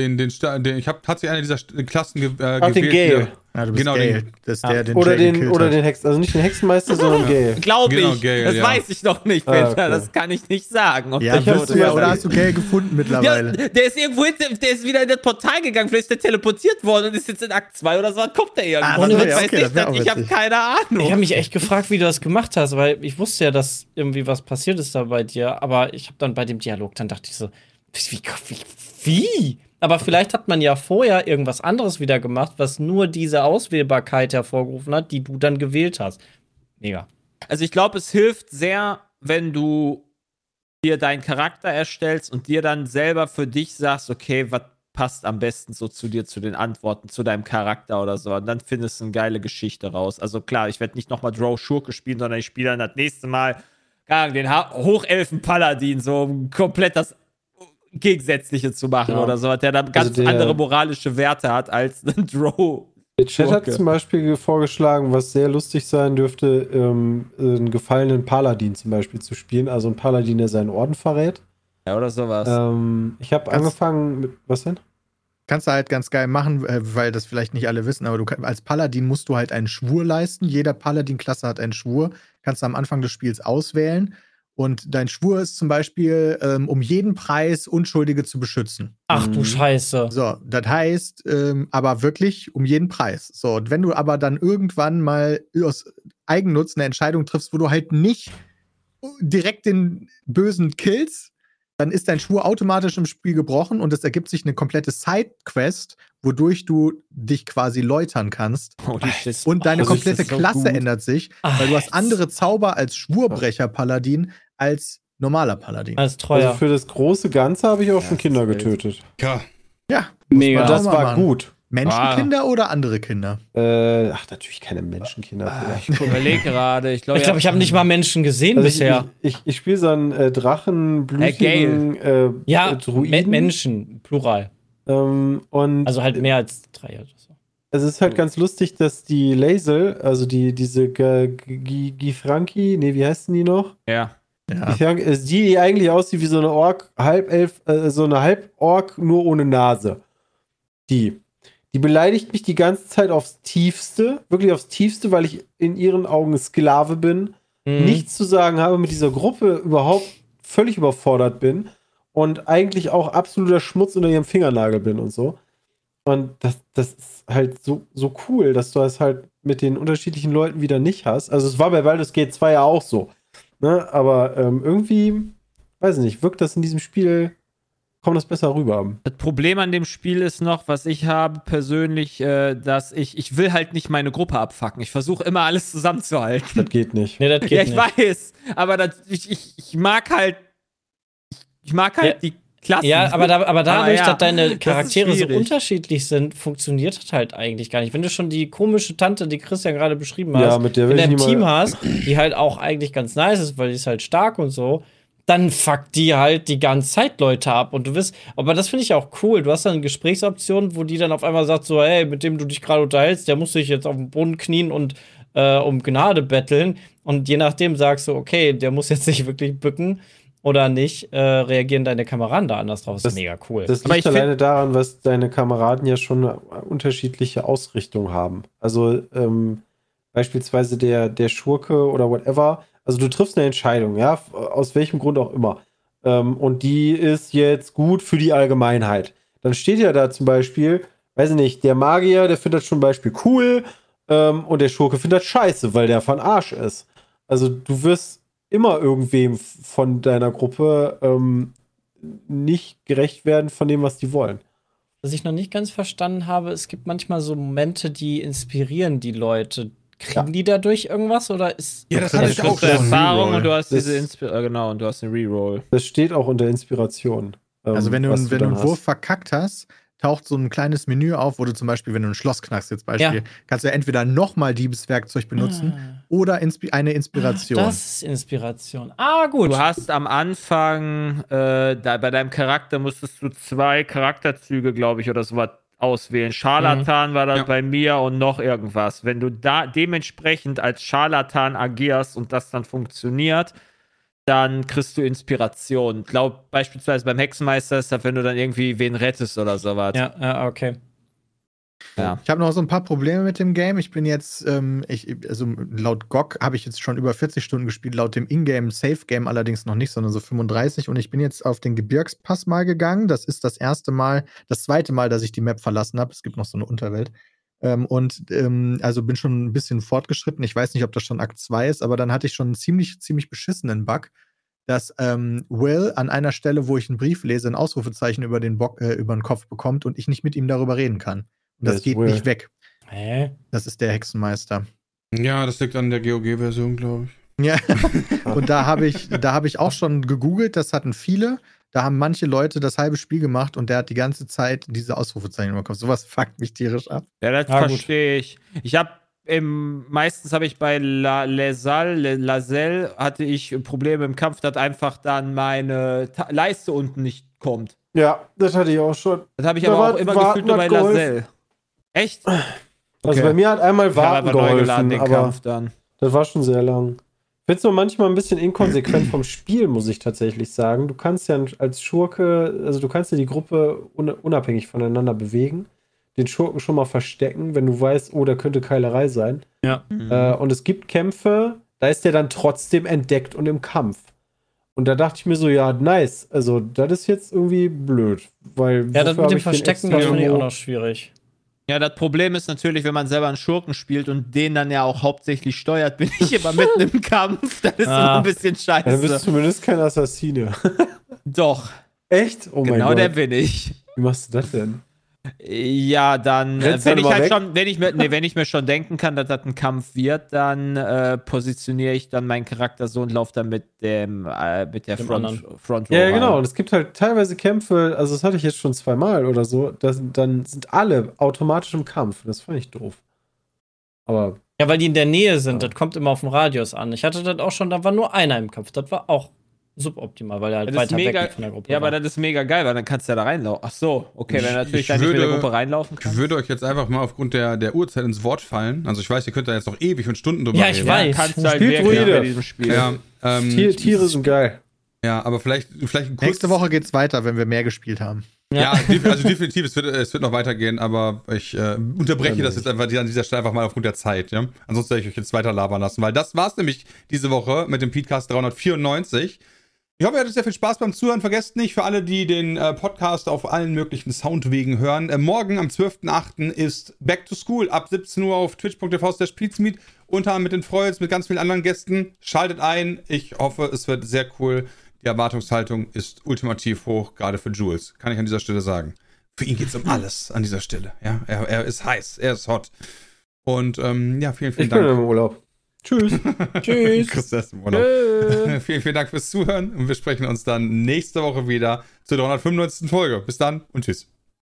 Den, den, Sta- den, ich habe tatsächlich eine dieser St- Klassen ge äh,
Ach, den
gewählt.
Gale.
Ja, du bist
genau,
Gale.
den-
Das ist
Ah,
der, den
Oder
Jay
den, oder
hat.
den Hexen, also nicht den Hexenmeister, sondern Gale.
Glaube
Genau,
ich.
Gale,
das
ja.
weiß ich noch nicht,
Ah,
Peter.
okay.
Das kann ich nicht sagen. ob
Ja,
der
bist du ja, oder hast du Gale gefunden
Ja,
mittlerweile?
der ist irgendwo hinter, der ist wieder in das Portal gegangen, vielleicht ist der teleportiert worden und ist jetzt in Akt 2 oder so, dann kommt der irgendwo.
Ah,
ja,
weiß
okay,
nicht. ich habe keine Ahnung.
Ich habe mich echt gefragt, wie du das gemacht hast, weil ich wusste ja, dass irgendwie was passiert ist da bei dir, aber ich habe dann bei dem Dialog, dann dachte ich so, wie, wie, wie? Aber vielleicht hat man ja vorher irgendwas anderes wieder gemacht, was nur diese Auswählbarkeit hervorgerufen hat, die du dann gewählt hast. Mega.
Also ich glaube, es hilft sehr, wenn du dir deinen Charakter erstellst und dir dann selber für dich sagst, okay, was passt am besten so zu dir, zu den Antworten, zu deinem Charakter oder so. Und dann findest du eine geile Geschichte raus. Also klar, ich werde nicht nochmal Drow Schurke spielen, sondern ich spiele dann das nächste Mal den ha Hochelfen Paladin, so komplett das Gegensätzliche zu machen
Ja.
oder so, der dann ganz
Also der-
andere moralische Werte hat als ein Drow.
Der Chat hat zum Beispiel vorgeschlagen, was sehr lustig sein dürfte, ähm, einen gefallenen Paladin zum Beispiel zu spielen. Also ein Paladin, der seinen Orden verrät.
Ja, oder sowas.
Ähm, ich habe angefangen mit, was denn?
Kannst du halt ganz geil machen, äh, weil das vielleicht nicht alle wissen, aber du als Paladin musst du halt einen Schwur leisten. Jeder Paladin-Klasse hat einen Schwur. Kannst du am Anfang des Spiels auswählen. Und dein Schwur ist zum Beispiel, ähm, um jeden Preis Unschuldige zu beschützen.
Ach du
Mhm.
Scheiße.
So, das heißt, ähm, aber wirklich um jeden Preis. So, und wenn du aber dann irgendwann mal aus Eigennutz eine Entscheidung triffst, wo du halt nicht direkt den Bösen killst, dann ist dein Schwur automatisch im Spiel gebrochen und es ergibt sich eine komplette Sidequest, wodurch du dich quasi läutern kannst.
Shit.
Und deine
ich-
komplette
so
Klasse
gut.
ändert sich, weil du hast andere Zauber als Schwurbrecher-Paladin als normaler Paladin.
Als
Also
treuer.
für das große Ganze habe ich auch
Ja,
schon Kinder getötet.
Ja.
Ja,
Mega.
das war
machen.
gut.
Menschenkinder oder andere Kinder?
Äh, ach, natürlich keine Menschenkinder. vielleicht.
Ich überlege gerade. Ich glaube,
ich glaube, ich habe nicht mal Menschen gesehen
Also ich
bisher.
ich, ich, ich spiele so einen äh, Drachen, blutigen äh,
ja,
äh, Druiden.
Menschen, plural.
Ähm, und
Also halt mehr als drei oder so.
es ist halt ganz lustig, dass die Laser, also die, diese Gifranki, nee, wie heißen die noch?
Ja.
Ja.
Gifranki, ist die, die eigentlich aussieht wie so eine Ork, Halbelf, äh, so eine Halbork, nur ohne Nase. Die. Die beleidigt mich die ganze Zeit aufs Tiefste, wirklich aufs Tiefste, weil ich in ihren Augen Sklave bin,
Mhm.
nichts zu sagen habe, mit dieser Gruppe überhaupt völlig überfordert bin und eigentlich auch absoluter Schmutz unter ihrem Fingernagel bin und so. Und das, das ist halt so, so cool, dass du das halt mit den unterschiedlichen Leuten wieder nicht hast. Also es war bei Baldur's Gate 2 ja auch so. Ne? Aber ähm, irgendwie, weiß ich nicht, wirkt das in diesem Spiel, kommt das besser rüber.
Das Problem an dem Spiel ist noch, was ich habe persönlich, äh, dass ich, ich will halt nicht meine Gruppe abfacken. Ich versuche immer alles zusammenzuhalten.
Das geht nicht.
Nee, das geht
ja, ich
nicht.
weiß, aber das, ich, ich, ich mag halt, ich mag halt
Ja.
die Klassen.
Ja, aber, da, aber dadurch,
ja,
dass deine
das
Charaktere so
schwierig.
unterschiedlich sind, funktioniert das halt eigentlich gar nicht. Wenn du schon die komische Tante, die Christian gerade beschrieben
Ja,
hast,
mit der
in deinem Team
mal-
hast, die halt auch eigentlich ganz nice ist, weil die ist halt stark und so, dann fuckt die halt die ganze Zeit Leute ab. Und du wirst, aber das finde ich auch cool. Du hast dann Gesprächsoptionen, wo die dann auf einmal sagt, so, hey, mit dem du dich gerade unterhältst, der muss sich jetzt auf den Boden knien und äh, um Gnade betteln. Und je nachdem sagst du, okay, der muss jetzt nicht wirklich bücken oder nicht, äh, reagieren deine Kameraden da anders drauf. Das,
Das-
ist mega cool.
Das liegt alleine daran, was deine Kameraden ja schon eine unterschiedliche Ausrichtung haben. Also ähm, beispielsweise der, der Schurke oder whatever. Also du triffst eine Entscheidung, ja, aus welchem Grund auch immer. Ähm, und die ist jetzt gut für die Allgemeinheit. Dann steht ja da zum Beispiel, weiß ich nicht, der Magier, der findet das zum Beispiel cool ähm, und der Schurke findet das scheiße, weil der von Arsch ist. Also du wirst immer irgendwem von deiner Gruppe ähm, nicht gerecht werden von dem, was die wollen.
Was ich noch nicht ganz verstanden habe, es gibt manchmal so Momente, die inspirieren die Leute. Kriegen
Ja.
die dadurch irgendwas oder ist.
Ja, das
Das
hatte ich auch schon.
Erfahrung und du hast
Das-
diese Inspi äh, genau und du hast eine Reroll.
Das steht auch unter Inspiration. ähm,
Also wenn du, wenn du einen Wurf verkackt hast, taucht so ein kleines Menü auf, wo du zum Beispiel, wenn du ein Schloss knackst, jetzt Beispiel,
Ja.
kannst du entweder nochmal Diebeswerkzeug benutzen
Ah.
oder inspi eine Inspiration.
Das ist Inspiration. Ah, gut.
Du hast am Anfang, äh, da, bei deinem Charakter musstest du zwei Charakterzüge, glaube ich, oder sowas auswählen. Scharlatan war das
Ja.
bei mir und noch irgendwas. Wenn du da dementsprechend als Scharlatan agierst und das dann funktioniert, dann kriegst du Inspiration. Glaub beispielsweise beim Hexenmeister ist das, wenn du dann irgendwie wen rettest oder sowas.
ja, ja, okay.
Ja.
Ich habe noch so ein paar Probleme mit dem Game. Ich bin jetzt, ähm, ich, also laut GOG habe ich jetzt schon über 40 Stunden gespielt, laut dem Ingame Safe Game allerdings noch nicht, sondern so 35. Und ich bin jetzt auf den Gebirgspass mal gegangen. Das ist das erste Mal, das zweite Mal, dass ich die Map verlassen habe. Es gibt noch so eine Unterwelt. Ähm, und ähm, also bin schon ein bisschen fortgeschritten. Ich weiß nicht, ob das schon Akt 2 ist, aber dann hatte ich schon einen ziemlich, ziemlich beschissenen Bug, dass ähm, Will an einer Stelle, wo ich einen Brief lese, ein Ausrufezeichen über den, Bock, äh, über den Kopf bekommt und ich nicht mit ihm darüber reden kann. Und das
ist
geht
Will?
nicht weg.
Hä?
Das ist der Hexenmeister.
Ja, das liegt an der GOG-Version, glaube ich.
Ja. Und da habe ich, da habe ich auch schon gegoogelt, das hatten viele. Da haben manche Leute das halbe Spiel gemacht und der hat die ganze Zeit diese Ausrufezeichen bekommen. Sowas fuckt mich tierisch ab.
Ja, das
Ja,
verstehe ich. Ich habe im meistens habe ich bei La Lesal, Le, Laselle hatte ich Probleme im Kampf, dass einfach dann meine Ta Leiste unten nicht kommt.
Ja, das hatte ich auch schon.
Das habe ich
Da
aber
war-
auch immer gefühlt nur bei. Laselle. Echt?
Also
Okay.
bei mir hat einmal Warten
einfach neu geladen
geholfen,
den
aber
Kampf dann.
das war schon sehr lang. Es nur manchmal ein bisschen inkonsequent vom Spiel, muss ich tatsächlich sagen. Du kannst ja als Schurke, also du kannst ja die Gruppe un unabhängig voneinander bewegen, den Schurken schon mal verstecken, wenn du weißt, oh, da könnte Keilerei sein.
Ja.
Äh, und es gibt Kämpfe, da ist der dann trotzdem entdeckt und im Kampf. Und da dachte ich mir so, ja, nice. Also, das ist jetzt irgendwie blöd. Weil
Ja, das mit dem Verstecken, finde ich auch noch schwierig.
Ja, das Problem ist natürlich, wenn man selber einen Schurken spielt und den dann ja auch hauptsächlich steuert, bin ich immer mitten im Kampf. Das ist
Ah.
immer ein bisschen
Ja, dann bist du
scheiße.
zumindest kein Assassine.
Doch,
Echt? Oh mein
genau
Gott.
der bin ich.
Wie machst du das denn?
Ja, dann, äh,
Rennst
wenn ich halt
weg?
schon, wenn ich mir, nee, wenn ich mir schon denken kann, dass das ein Kampf wird, dann äh, positioniere ich dann meinen Charakter so und laufe dann mit dem, äh, mit der
Dem
Front,
anderen.
Front
Ja, ja,
Row
genau.
rein.
Und es gibt halt teilweise Kämpfe, also das hatte ich jetzt schon zweimal oder so, das, dann sind alle automatisch im Kampf. Das fand ich doof. Aber
Ja, weil die in der Nähe sind.
Ja.
Das kommt immer auf den Radius an. Ich hatte das auch schon, da war nur einer im Kampf. Das war auch suboptimal, weil er halt
Das ist
weiter
mega,
weg von der Gruppe
ja, aber
war.
das ist mega geil, weil dann kannst du ja da reinlaufen. Ach so, okay, wenn du
Ich-
natürlich
ich
da nicht mit der
würde-
Gruppe reinlaufen
Ich
kannst.
würde euch jetzt einfach mal aufgrund der, der Uhrzeit ins Wort fallen. Also ich weiß, ihr könnt da jetzt noch ewig und Stunden drüber
Ja, ich
reden.
weiß.
kannst du halt
Spielt
wirklich
Druide.
bei diesem Spiel.
Ja, ähm,
Tier, Tiere sind geil.
ja, aber vielleicht, vielleicht ein kurz,
Nächste Woche geht's weiter, wenn wir mehr gespielt haben.
Ja, def- also definitiv, es wird, es wird noch weitergehen, aber ich äh, unterbreche
Ja,
das jetzt einfach an dieser Stelle einfach mal aufgrund der Zeit, ja. Ansonsten werde ich euch jetzt weiter labern lassen, weil das war's nämlich diese Woche mit dem Podcast 394. Ich hoffe, ihr hattet sehr viel Spaß beim Zuhören. Vergesst nicht, für alle, die den äh, Podcast auf allen möglichen Soundwegen hören, äh, morgen am 12.08. ist Back to School ab 17 Uhr auf twitch.tv slash Pizmeet, unter anderem mit den Freuds, mit ganz vielen anderen Gästen. Schaltet ein. Ich hoffe, es wird sehr cool. Die Erwartungshaltung ist ultimativ hoch, gerade für Jules. Kann ich an dieser Stelle sagen. Für ihn geht es um alles an dieser Stelle. Ja, er, er ist heiß, er ist hot. Und ähm, ja, vielen, vielen
Ich bin
Dank.
im Urlaub. Tschüss.
Tschüss.
Vielen, vielen Dank fürs Zuhören und wir sprechen uns dann nächste Woche wieder zur 395. Folge. Bis dann und tschüss.